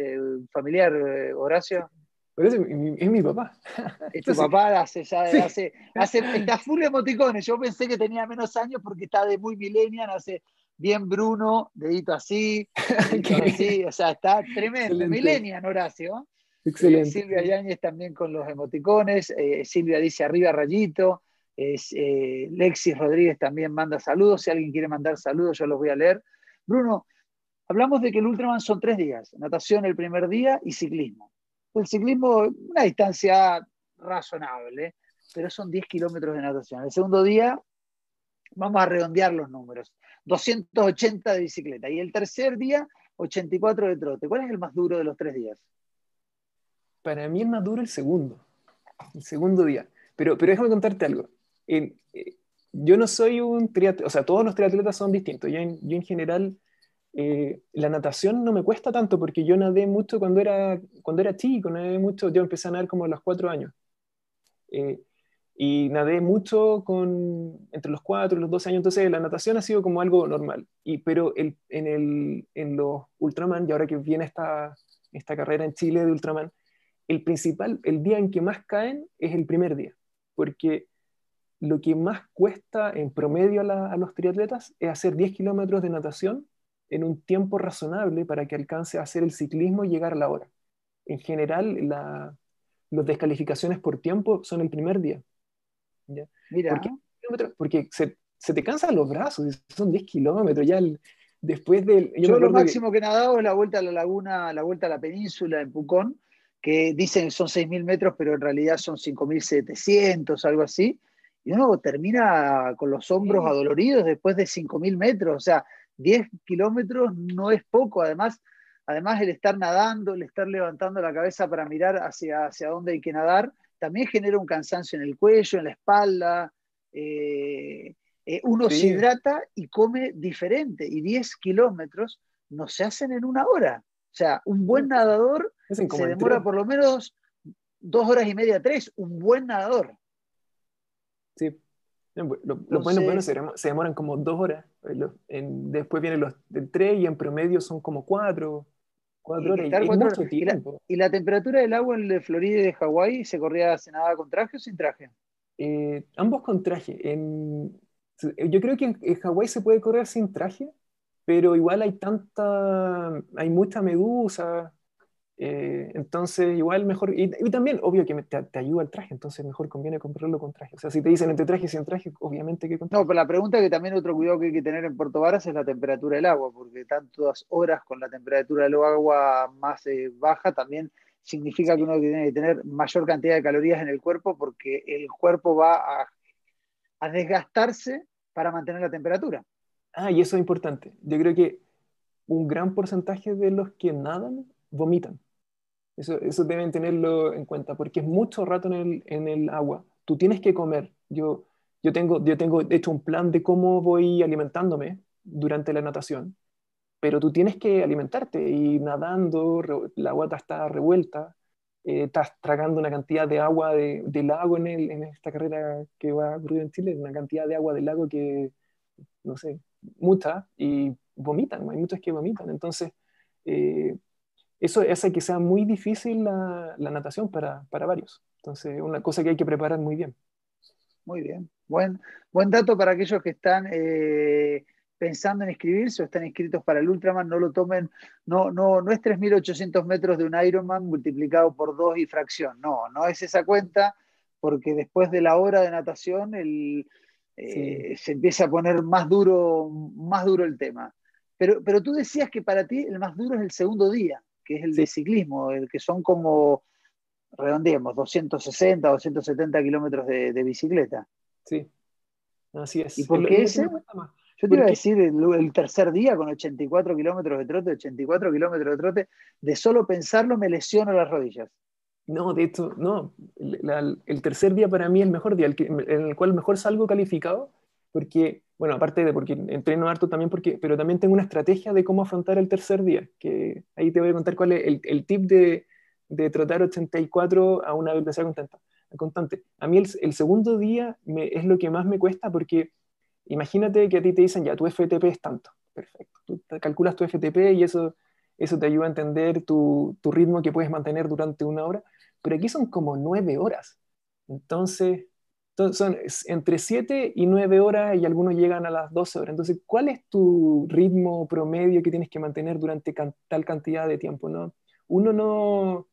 Speaker 1: ¿Familiar, Horacio?
Speaker 2: Es mi, es mi, papá.
Speaker 1: Es tu papá hace, ya, hace, hace, está full emoticones. Yo pensé que tenía menos años porque está de muy millennial, hace bien Bruno, dedito así, así o sea, está tremendo. Millennial, Horacio. Excelente. Silvia Yáñez también con los emoticones. Silvia dice arriba rayito. Eh, Lexis Rodríguez también manda saludos. Si alguien quiere mandar saludos, yo los voy a leer. Bruno, hablamos de que el Ultraman son tres días: natación el primer día y ciclismo. El ciclismo, una distancia razonable, pero son 10 kilómetros de natación. El segundo día, vamos a redondear los números: 280 de bicicleta. Y el tercer día, 84 de trote. ¿Cuál es el más duro de los tres días?
Speaker 2: Para mí es más duro el segundo. El segundo día. Pero, pero déjame contarte algo. Eh, yo no soy un triatleta, o sea, todos los triatletas son distintos. Yo en, yo en general, eh, la natación no me cuesta tanto porque yo nadé mucho cuando era, cuando era chico, nadé mucho, yo empecé a nadar como a los cuatro años. Eh, y nadé mucho con, entre los cuatro y los 12 años, entonces la natación ha sido como algo normal. Y, pero el, en, el, en los Ultraman, y ahora que viene esta, esta carrera en Chile de Ultraman, el principal, el día en que más caen es el primer día, porque lo que más cuesta en promedio a, los triatletas es hacer 10 kilómetros de natación en un tiempo razonable para que alcance a hacer el ciclismo y llegar a la hora. En general, las descalificaciones por tiempo son el primer día. Mira. Porque, se, te cansan los brazos, son 10 kilómetros ya después del...
Speaker 1: Yo, lo máximo que... he nadado es la vuelta a la laguna, la vuelta a la península en Pucón, que dicen que son 6.000 metros, pero en realidad son 5.700, algo así y uno termina con los hombros adoloridos después de 5.000 metros, o sea, 10 kilómetros no es poco, además, además el estar nadando, el estar levantando la cabeza para mirar hacia, hacia dónde hay que nadar, también genera un cansancio en el cuello, en la espalda, eh, eh, uno se hidrata y come diferente, y 10 kilómetros no se hacen en una hora. O sea, un buen nadador se demora por lo menos dos horas y media, tres, un buen nadador.
Speaker 2: Sí. Los buenos, se, demoran como dos horas. después vienen los de tres y en promedio son como cuatro, cuatro horas.
Speaker 1: Y, la, temperatura del agua en de Florida y de Hawái se corría, se nadaba con traje o sin traje?
Speaker 2: Eh, ambos con traje. yo creo que en, Hawái se puede correr sin traje, pero igual hay tanta, hay mucha medusa, eh, entonces, igual mejor, y, también, obvio que te, ayuda el traje, entonces mejor conviene comprarlo con traje. O sea, si te dicen entre traje y sin traje, obviamente que con
Speaker 1: No, pero la pregunta que también otro cuidado que hay que tener en Puerto Varas es la temperatura del agua, porque tantas horas con la temperatura del agua más eh, baja también significa que uno tiene que tener mayor cantidad de calorías en el cuerpo porque el cuerpo va a, a desgastarse para mantener la temperatura.
Speaker 2: Ah, y eso es importante. Yo creo que un gran porcentaje de los que nadan vomitan. Eso, eso deben tenerlo en cuenta, porque es mucho rato en el, en el agua. Tú tienes que comer. Yo, yo, tengo, yo tengo hecho un plan de cómo voy alimentándome durante la natación, pero tú tienes que alimentarte y nadando, la agua está revuelta, eh, estás tragando una cantidad de agua de, lago en, el, en, esta carrera que va a ocurrir en Chile, una cantidad de agua del lago que, no sé, mucha, y vomitan, hay muchos que vomitan. Entonces, eh, eso hace que sea muy difícil la, natación para, varios. Entonces, una cosa que hay que preparar muy bien.
Speaker 1: Muy bien. Buen, buen dato para aquellos que están eh, pensando en inscribirse o están inscritos para el Ultraman. No lo tomen, no, no, no es 3.800 metros de un Ironman multiplicado por dos y fracción. No, no es esa cuenta, porque después de la hora de natación eh, se empieza a poner más duro, más duro el tema. Pero, pero tú decías que para ti el más duro es el segundo día que es el de ciclismo, el que son como, redondeemos, 260, 270 kilómetros de, bicicleta.
Speaker 2: Sí, así es.
Speaker 1: ¿Y por qué ese? Yo te iba a decir el, tercer día con 84 kilómetros de trote, 84 kilómetros de trote, de solo pensarlo me lesiono las rodillas.
Speaker 2: No, de hecho, no. el tercer día para mí es el mejor día, el en el cual mejor salgo calificado, porque bueno, aparte de porque entreno harto también, porque, pero también tengo una estrategia de cómo afrontar el tercer día, que ahí te voy a contar cuál es el, el tip de, de, trotar 84 a una velocidad constante. constante. A mí el, segundo día es lo que más me cuesta porque imagínate que a ti te dicen, ya, tu FTP es tanto, perfecto. Tú calculas tu FTP y eso, eso te ayuda a entender tu, tu ritmo que puedes mantener durante una hora, pero aquí son como nueve horas. Entonces, entonces, son entre 7 y 9 horas y algunos llegan a las 12 horas. Entonces, ¿cuál es tu ritmo promedio que tienes que mantener durante tal cantidad de tiempo? ¿no? Uno no,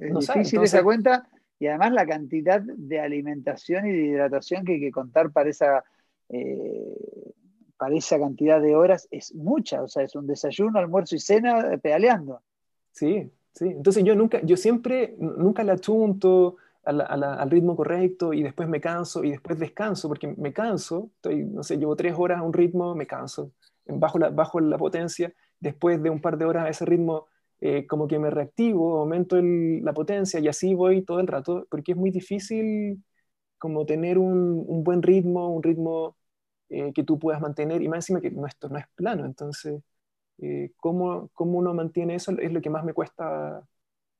Speaker 1: es no difícil esa cuenta y además la cantidad de alimentación y de hidratación que hay que contar para esa, eh, para esa cantidad de horas es mucha. O sea, es un desayuno, almuerzo y cena pedaleando.
Speaker 2: Sí, sí. Entonces yo nunca, yo siempre, nunca la chunto al ritmo correcto y después me canso y después descanso, porque me canso, estoy, no sé, llevo tres horas a un ritmo, me canso, bajo la, bajo la potencia, después de un par de horas a ese ritmo eh, como que me reactivo, aumento la potencia y así voy todo el rato, porque es muy difícil como tener un, un buen ritmo, un ritmo eh, que tú puedas mantener y más encima que nuestro no es plano, entonces, eh, ¿cómo, ¿cómo uno mantiene eso? Es lo que más me cuesta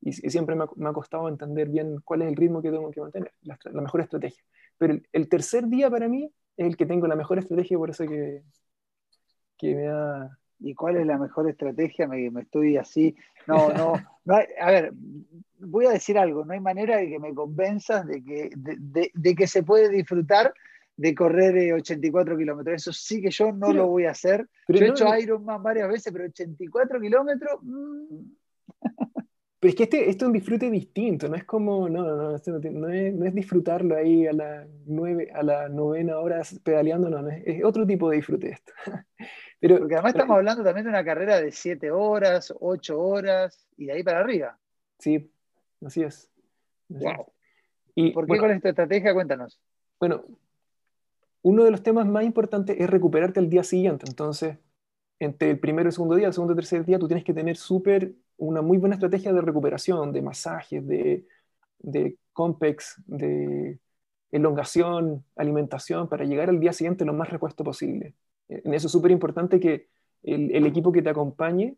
Speaker 2: y, siempre me ha, costado entender bien cuál es el ritmo que tengo que mantener, la, mejor estrategia. Pero el, tercer día para mí es el que tengo la mejor estrategia, por eso que, que me da...
Speaker 1: ¿Y cuál es la mejor estrategia? Me, me estoy así. No, no, no a ver, voy a decir algo, no hay manera de que me convenzas de que, de, de, que se puede disfrutar de correr 84 kilómetros. Eso sí que yo no lo voy a hacer. Yo he hecho Ironman varias veces, pero 84 kilómetros... Mm.
Speaker 2: Pero es que este, esto es un disfrute distinto, no es como, no, no, no, no, es, no es, disfrutarlo ahí a la, nueve, a la novena hora pedaleando, no, es, otro tipo de disfrute esto.
Speaker 1: Pero, Porque además estamos hablando también de una carrera de siete horas, ocho horas y de ahí para arriba.
Speaker 2: Sí, así es.
Speaker 1: wow. ¿Y por qué con esta estrategia? Cuéntanos.
Speaker 2: Bueno, uno de los temas más importantes es recuperarte al día siguiente. Entonces, entre el primero y el segundo día, el segundo y el tercer día, tú tienes que tener súper una muy buena estrategia de recuperación, de masajes, de, de compex, de elongación, alimentación, para llegar al día siguiente lo más repuesto posible. En eso es súper importante que el, equipo que te acompañe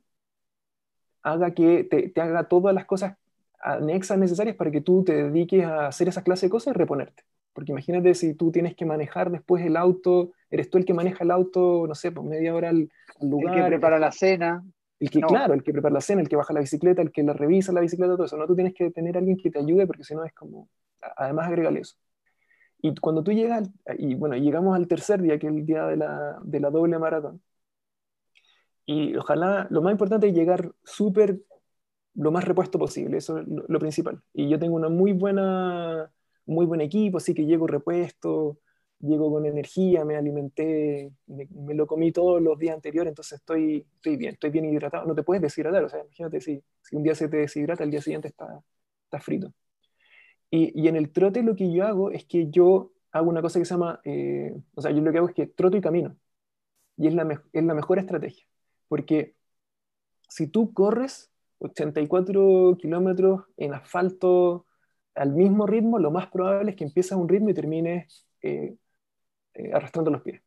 Speaker 2: haga que te, te, haga todas las cosas anexas necesarias para que tú te dediques a hacer esa clase de cosas y reponerte. Porque imagínate si tú tienes que manejar después el auto, eres tú el que maneja el auto, no sé, por media hora al, lugar.
Speaker 1: El que prepara la cena.
Speaker 2: El que, claro, el que prepara la cena, el que baja la bicicleta, el que la revisa la bicicleta, todo eso. No, tú tienes que tener a alguien que te ayude porque si no es como, además agregale eso. Y cuando tú llegas, y bueno, llegamos al tercer día, que es el día de la, de la doble maratón, y ojalá, lo más importante es llegar súper, lo más repuesto posible, eso es lo, lo, principal. Y yo tengo una muy buena, muy buen equipo, así que llego repuesto, llego con energía, me alimenté, me, lo comí todos los días anteriores, entonces estoy, estoy bien, estoy bien hidratado. No te puedes deshidratar, o sea, imagínate si, si un día se te deshidrata, el día siguiente está, está frito. Y, y, en el trote lo que yo hago es que yo hago una cosa que se llama, eh, o sea, yo lo que hago es que troto y camino. Y es la, es la mejor estrategia, porque si tú corres 84 kilómetros en asfalto al mismo ritmo, lo más probable es que empieces un ritmo y termines eh, eh, arrastrando los pies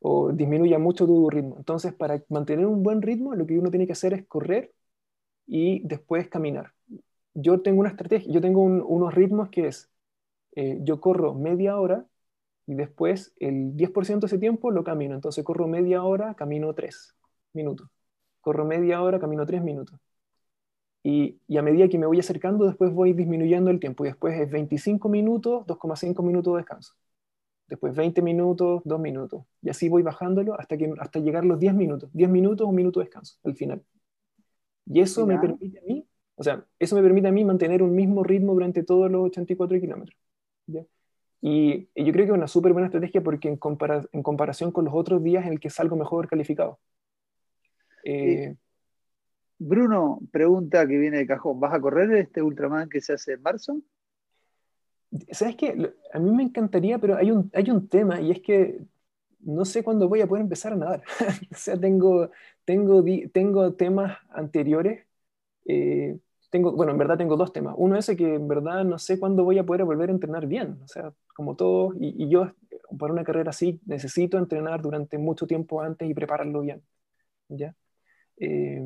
Speaker 2: o disminuya mucho tu ritmo. Entonces, para mantener un buen ritmo, lo que uno tiene que hacer es correr y después caminar. Yo tengo una estrategia, yo tengo unos ritmos que es, eh, yo corro media hora y después el 10% de ese tiempo lo camino. Entonces corro media hora, camino 3 minutos. Corro media hora, camino 3 minutos. Y, y, a medida que me voy acercando, después voy disminuyendo el tiempo. Y después es 25 minutos, 2,5 minutos de descanso después 20 minutos, 2 minutos, y así voy bajándolo hasta, que, hasta llegar los 10 minutos, 10 minutos, un minuto de descanso al final. Y eso me permite a mí, o sea, eso me permite a mí mantener un mismo ritmo durante todos los 84 kilómetros. Y, y, yo creo que es una súper buena estrategia porque en, en, comparación con los otros días en el que salgo mejor calificado.
Speaker 1: Eh, Bruno pregunta que viene de cajón, ¿vas a correr este Ultraman que se hace en marzo?
Speaker 2: ¿Sabes qué? A mí me encantaría, pero hay un, hay un tema y es que no sé cuándo voy a poder empezar a nadar. o sea, tengo, tengo, tengo temas anteriores. Eh, tengo, bueno, en verdad tengo dos temas. Uno es que en verdad no sé cuándo voy a poder volver a entrenar bien. O sea, como todos, y, y, yo para una carrera así necesito entrenar durante mucho tiempo antes y prepararlo bien. ¿ya? Eh,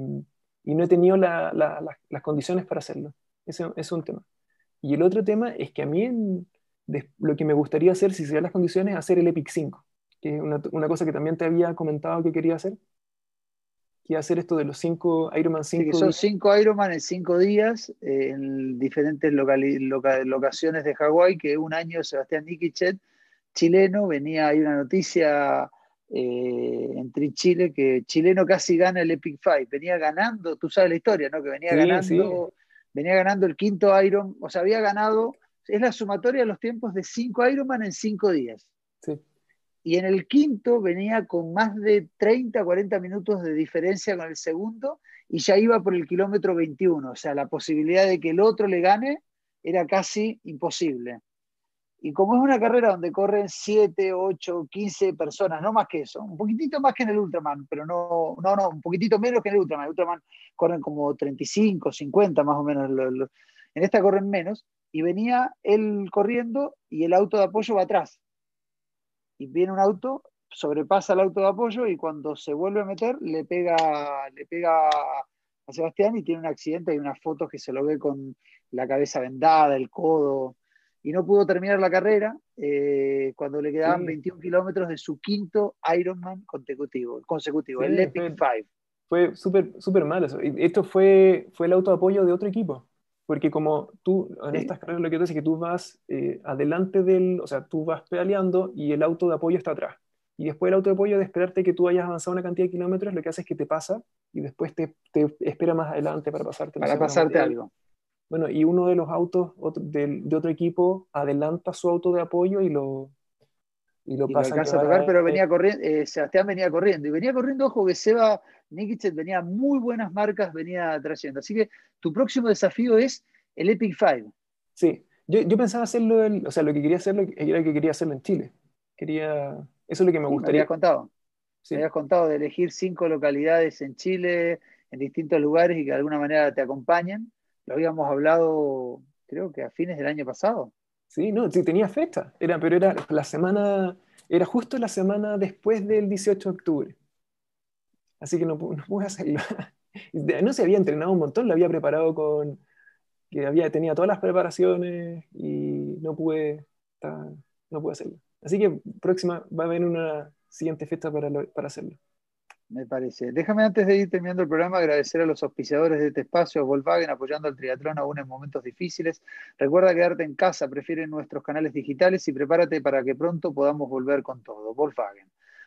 Speaker 2: y no he tenido la, la, las condiciones para hacerlo. Ese es un tema. Y el otro tema es que a mí lo que me gustaría hacer, si se dan las condiciones, es hacer el Epic 5, que es una, una, cosa que también te había comentado que quería hacer. Que hacer esto de los 5 Ironman 5
Speaker 1: sí, que son 5 Ironman en 5 días eh, en diferentes loca locaciones de Hawái, que un año Sebastián Nikichet, chileno, venía, hay una noticia eh, entre Chile que chileno casi gana el Epic 5, venía ganando, tú sabes la historia, ¿no? Que venía sí, ganando... Venía ganando el quinto Iron, o sea, había ganado, es la sumatoria de los tiempos de cinco Ironman en cinco días.
Speaker 2: Sí.
Speaker 1: Y en el quinto venía con más de 30, 40 minutos de diferencia con el segundo y ya iba por el kilómetro 21. O sea, la posibilidad de que el otro le gane era casi imposible. Y como es una carrera donde corren 7, 8, 15 personas, no más que eso, un poquitito más que en el Ultraman, pero no, no, no, un poquitito menos que en el Ultraman. El Ultraman corren como 35, 50 más o menos. En esta corren menos. Y venía él corriendo y el auto de apoyo va atrás. Y viene un auto, sobrepasa el auto de apoyo y cuando se vuelve a meter le pega, le pega a Sebastián y tiene un accidente. Hay unas fotos que se lo ve con la cabeza vendada, el codo y no pudo terminar la carrera eh, cuando le quedaban sí. 21 kilómetros de su quinto Ironman consecutivo, consecutivo sí, el Epic
Speaker 2: fue, Fue súper super mal eso. Esto fue, fue el auto de apoyo de otro equipo. Porque como tú, en estas carreras lo que te dice es que tú vas eh, adelante del, o sea, tú vas pedaleando y el auto de apoyo está atrás. Y después el auto de apoyo, de esperarte que tú hayas avanzado una cantidad de kilómetros, lo que hace es que te pasa y después te, te espera más adelante para pasarte.
Speaker 1: Para pasarte algo.
Speaker 2: Bueno, y uno de los autos otro, de, de, otro equipo adelanta su auto de apoyo y lo,
Speaker 1: y lo y pasa lo a tocar, pero venía corriendo, eh, Sebastián venía corriendo. Y venía corriendo, ojo, que Seba Nikichet venía muy buenas marcas, venía trayendo. Así que tu próximo desafío es el Epic Five.
Speaker 2: Sí, yo, yo pensaba hacerlo, o sea, lo que quería hacerlo era que quería hacerlo en Chile. Quería, eso es lo que me gustaría.
Speaker 1: Me habías contado. Sí. Me habías contado de elegir cinco localidades en Chile, en distintos lugares y que de alguna manera te acompañen lo habíamos hablado, creo que a fines del año pasado.
Speaker 2: Sí, no, sí tenía fecha, era, pero era la semana, era justo la semana después del 18 de octubre. Así que no, no pude hacerlo. No se había entrenado un montón, lo había preparado con, que había, tenía todas las preparaciones y no pude, no pude hacerlo. Así que próxima va a haber una siguiente fiesta para, para hacerlo.
Speaker 1: Me parece. Déjame antes de ir terminando el programa agradecer a los auspiciadores de este espacio, Volkswagen apoyando al triatlón aún en momentos difíciles. Recuerda quedarte en casa, prefiere nuestros canales digitales y prepárate para que pronto podamos volver con todo. Volkswagen.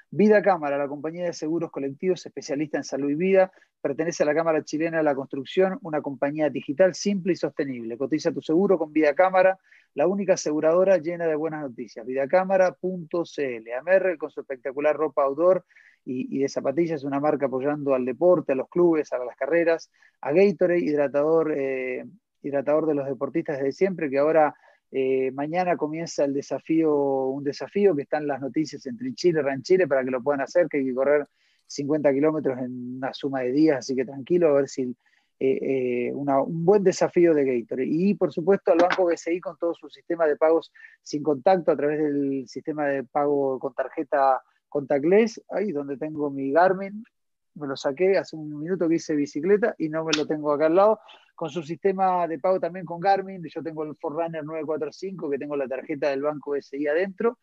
Speaker 1: Vida Cámara, la compañía de seguros colectivos especialista en salud y vida, pertenece a la Cámara Chilena de la Construcción, una compañía digital simple y sostenible. Cotiza tu seguro con Vida Cámara, la única aseguradora llena de buenas noticias. Vidacámara.cl. Amerre con su espectacular ropa outdoor y, de zapatillas, una marca apoyando al deporte, a los clubes, a las carreras, a Gatorade, hidratador, eh, hidratador de los deportistas desde siempre, que ahora eh, mañana comienza el desafío, un desafío que están las noticias entre Chile y Chile para que lo puedan hacer, que hay que correr 50 kilómetros en una suma de días, así que tranquilo, a ver si eh, un buen desafío de Gatorade. Y por supuesto al Banco BCI con todo su sistema de pagos sin contacto a través del sistema de pago con tarjeta contactless, ahí donde tengo mi Garmin, me lo saqué hace un minuto que hice bicicleta y no me lo tengo acá al lado, con su sistema de pago también con Garmin, yo tengo el Forerunner 945 que tengo la tarjeta del banco SI adentro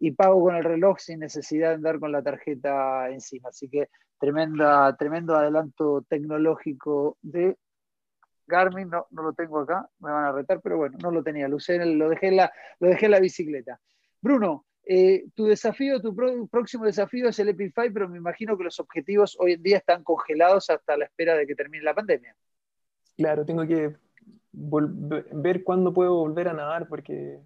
Speaker 1: y pago con el reloj sin necesidad de andar con la tarjeta encima, así que tremenda, tremendo adelanto tecnológico de Garmin, no, no lo tengo acá, me van a retar, pero bueno, no lo tenía, lo, lo, dejé, la, lo dejé en la bicicleta. Bruno, eh, tu desafío, tu próximo desafío es el Epify, pero me imagino que los objetivos hoy en día están congelados hasta la espera de que termine la pandemia.
Speaker 2: Claro, tengo que ver cuándo puedo volver a nadar porque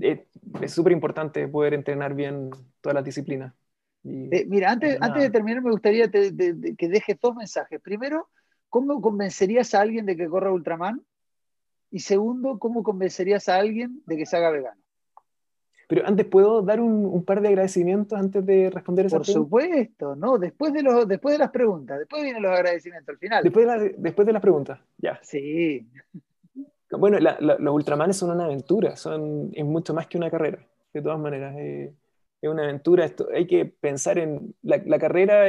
Speaker 2: es súper importante poder entrenar bien todas las disciplinas.
Speaker 1: Eh, mira, antes, antes de terminar me gustaría que dejes dos mensajes. Primero, ¿cómo convencerías a alguien de que corra Ultraman? Y segundo, ¿cómo convencerías a alguien de que se haga vegano?
Speaker 2: Pero antes, ¿puedo dar un, par de agradecimientos antes de responder esa
Speaker 1: Por supuesto, no, después de, los, después de las preguntas, después vienen los agradecimientos al final.
Speaker 2: Después de, después de las preguntas, ya.
Speaker 1: Sí.
Speaker 2: Bueno, los ultramanes son una aventura, son, es mucho más que una carrera, de todas maneras. Eh, es una aventura, esto, hay que pensar en, la, carrera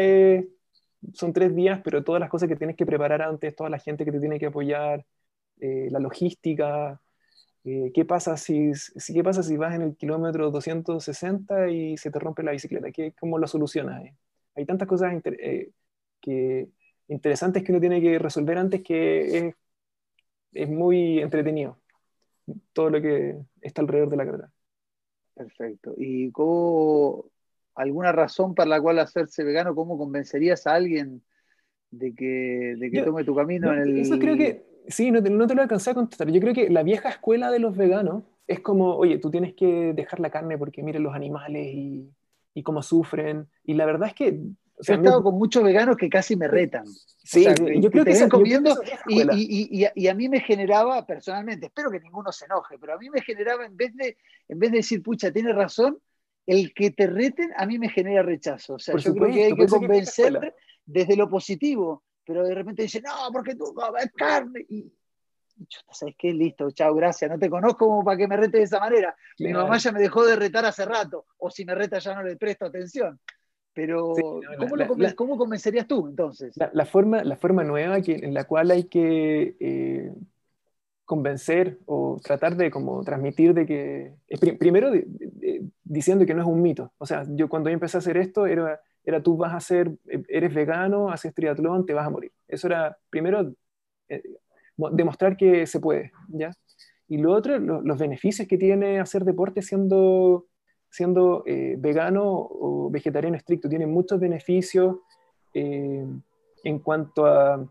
Speaker 2: son tres días, pero todas las cosas que tienes que preparar antes, toda la gente que te tiene que apoyar, eh, la logística, eh, ¿qué, pasa si, ¿Qué pasa si vas en el kilómetro 260 y se te rompe la bicicleta? ¿Qué, ¿Cómo lo solucionas? Hay tantas cosas eh, que, interesantes que uno tiene que resolver antes que es, es, muy entretenido todo lo que está alrededor de la carrera.
Speaker 1: Perfecto. ¿Y cómo, alguna razón para la cual hacerse vegano, cómo convencerías a alguien de que, de que tome tu camino en el...
Speaker 2: Eso creo que Sí, no te, no te lo alcancé a contestar. Yo creo que la vieja escuela de los veganos es como, oye, tú tienes que dejar la carne porque miren los animales y, y cómo sufren. Y la verdad es que...
Speaker 1: O sea, he estado con muchos veganos que casi me retan.
Speaker 2: Sí, yo creo que,
Speaker 1: comiendo y, y, y, a mí me generaba, personalmente, espero que ninguno se enoje, pero a mí me generaba, en vez de, en vez de decir, pucha, tiene razón, el que te reten a mí me genera rechazo. O sea, yo creo que hay que convencer desde lo positivo pero de repente dice, no, porque tú comes carne. Y, ¿sabes qué? Listo, chao, gracias. No te conozco como para que me rete de esa manera. Mi mamá ya me dejó de retar hace rato, o si me reta ya no le presto atención. Pero, ¿cómo, convencerías tú entonces?
Speaker 2: La, forma, la forma nueva que, en la cual hay que eh, convencer o tratar de como transmitir de que, primero diciendo que no es un mito. O sea, yo cuando yo empecé a hacer esto era era tú vas a ser, eh, eres vegano, haces triatlón, te vas a morir. Eso era, primero, eh, demostrar que se puede, ¿ya? Y lo otro, los beneficios que tiene hacer deporte siendo, siendo eh, vegano o vegetariano estricto. Tiene muchos beneficios en cuanto a,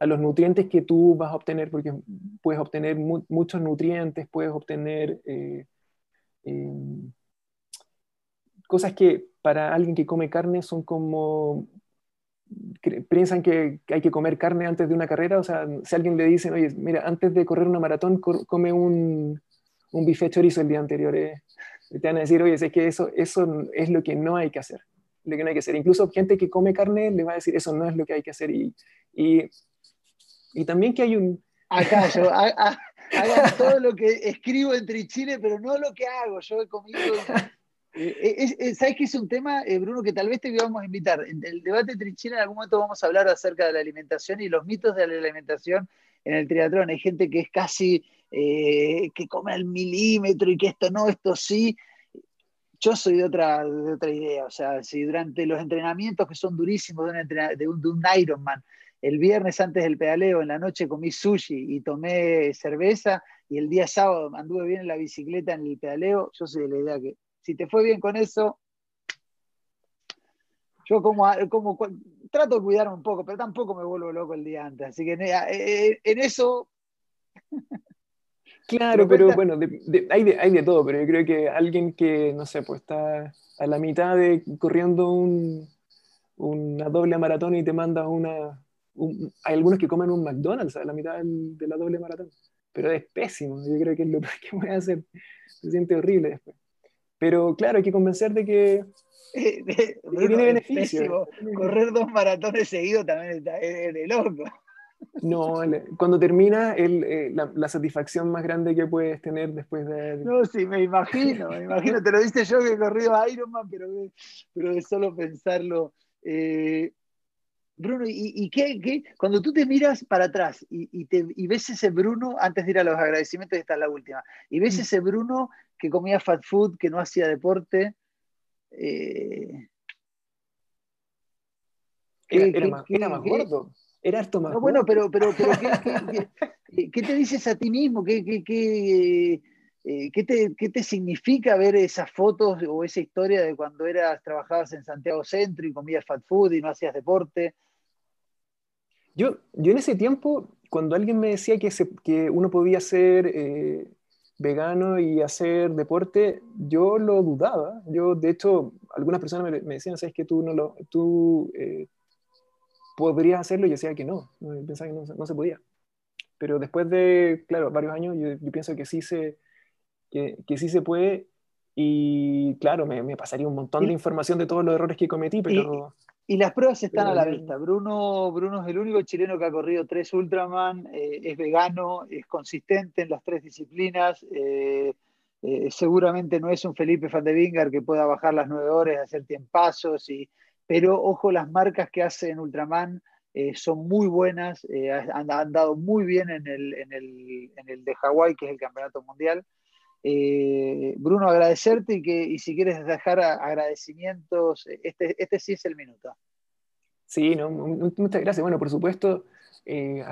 Speaker 2: a, los nutrientes que tú vas a obtener, porque puedes obtener muchos nutrientes, puedes obtener cosas que para alguien que come carne son como piensan que hay que comer carne antes de una carrera, o sea, si alguien le dice, oye, mira, antes de correr una maratón, come un, un bife chorizo el día anterior, eh, te van a decir, oye, es que eso, eso es lo que no hay que hacer, lo que no hay que hacer. Incluso gente que come carne le va a decir, eso no es lo que hay que hacer. Y, y, y también que hay un...
Speaker 1: Acá yo, hagan todo lo que escribo entre Chile, pero no lo que hago. Yo he comido Eh, ¿Sabes que es un tema, Bruno, que tal vez te íbamos a invitar? En el debate trinchera en algún momento vamos a hablar acerca de la alimentación y los mitos de la alimentación en el triatlón. Hay gente que es casi, que come al milímetro y que esto no, esto sí. Yo soy de otra, otra idea, o sea, si durante los entrenamientos que son durísimos de un, de un, de un Ironman, el viernes antes del pedaleo, en la noche comí sushi y tomé cerveza, y el día sábado anduve bien en la bicicleta en el pedaleo, yo soy de la idea que si te fue bien con eso, yo como, como trato de cuidarme un poco, pero tampoco me vuelvo loco el día antes. Así que en, eh, eso...
Speaker 2: Claro, pero, bueno, hay, de, hay, de, todo, pero yo creo que alguien que, no sé, pues está a la mitad de corriendo un, una doble maratón y te manda una, hay algunos que comen un McDonald's a la mitad de la doble maratón, pero es pésimo, yo creo que es lo peor que voy a hacer, se siente horrible después. Pero claro, hay que convencer de que,
Speaker 1: tiene beneficio. Correr dos maratones seguidos también es de loco.
Speaker 2: No, cuando termina el, eh, la, satisfacción más grande que puedes tener después de...
Speaker 1: No, sí, me imagino, me imagino, te lo dice yo que he corrido Ironman, pero, pero de solo pensarlo. Eh, Bruno, ¿y, qué, cuando tú te miras para atrás y, te, ves ese Bruno, antes de ir a los agradecimientos, esta es la última, y ves mm. ese Bruno que comía fast food, que no hacía deporte,
Speaker 2: eh, era, más, gordo, era harto más
Speaker 1: Bueno, pero, pero, pero ¿qué, te dices a ti mismo? ¿Qué, qué, eh, ¿qué, te, ¿Qué te significa ver esas fotos o esa historia de cuando eras, trabajabas en Santiago Centro y comías fast food y no hacías deporte?
Speaker 2: Yo, yo en ese tiempo, cuando alguien me decía que, que uno podía ser eh, vegano y hacer deporte, yo lo dudaba. Yo, de hecho, algunas personas me, decían, ¿sabes que tú, no lo, tú eh, podrías hacerlo? Y yo decía que no, pensaba que no, se podía. Pero después de, claro, varios años, yo, pienso que sí se, que, que sí se puede y claro, me, me, pasaría un montón de información de todos los errores que cometí, pero...
Speaker 1: Y las pruebas están a la vista. Bruno, Bruno es el único chileno que ha corrido tres Ultraman, eh, es vegano, es consistente en las tres disciplinas. Eh, eh, seguramente no es un Felipe Van de Vingar que pueda bajar las nueve horas, hacer tiempazos, y, pero ojo, las marcas que hace en Ultraman son muy buenas, han, han, dado muy bien en el, en el, en el de Hawái, que es el campeonato mundial. Eh, Bruno, agradecerte y, que, y si quieres dejar agradecimientos, este, este sí es el minuto.
Speaker 2: Sí, muchas gracias. Bueno, por supuesto, eh,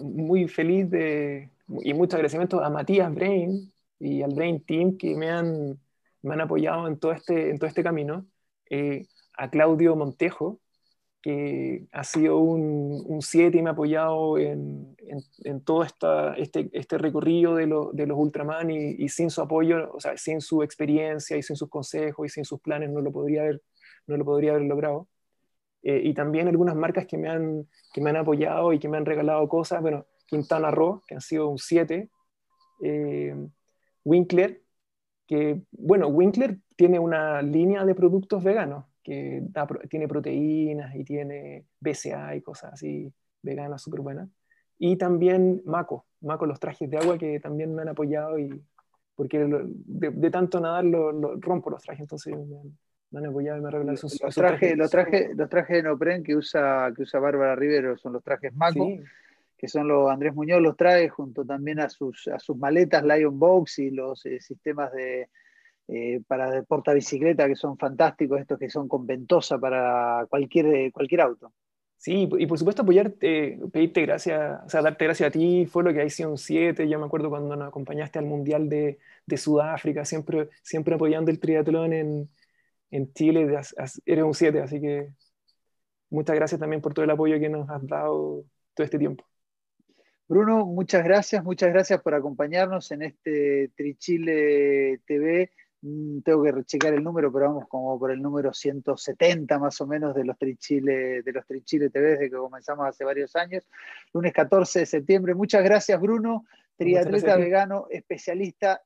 Speaker 2: muy, feliz de, y muchos agradecimientos a Matías Brain y al Brain Team que me han, me han apoyado en todo este, en todo este camino. Eh, a Claudio Montejo, que ha sido un 7 y me ha apoyado en, en, todo esta, este, este recorrido de, de los Ultraman y, sin su apoyo, o sea, sin su experiencia y sin sus consejos y sin sus planes no lo podría haber, no lo podría haber logrado. Eh, y también algunas marcas que me, han, que me han apoyado y que me han regalado cosas, bueno, Quintana Roo, que han sido un 7, eh, Winkler, que, bueno, Winkler tiene una línea de productos veganos, que tiene proteínas y tiene BCA y cosas así veganas súper buenas. Y también Maco, Maco los trajes de agua que también me han apoyado y porque de, tanto nadar lo, rompo los trajes, entonces me han, apoyado y me han regalado
Speaker 1: sus, los, trajes, los, trajes, los trajes de Nopren que usa, que usa Bárbara Rivero son los trajes Maco. que son los Andrés Muñoz los trae junto también a sus, a sus maletas Lion Box y los eh, sistemas de, eh, para porta-bicicleta que son fantásticos, estos que son con ventosa para cualquier, eh, cualquier auto.
Speaker 2: Sí, y por supuesto apoyarte, pedirte gracias, o sea, darte gracias a ti, fue lo que sido un 7, yo me acuerdo cuando nos acompañaste al Mundial de, de Sudáfrica, siempre, siempre apoyando el triatlón en, en Chile, eres un 7, así que muchas gracias también por todo el apoyo que nos has dado todo este tiempo.
Speaker 1: Bruno, muchas gracias, muchas gracias por acompañarnos en este Trichile TV tengo que rechecar el número, pero vamos como por el número 170 más o menos de los Trichile, de los Trichile TV desde que comenzamos hace varios años. Lunes 14 de septiembre. Muchas gracias, Bruno, triatleta vegano, especialista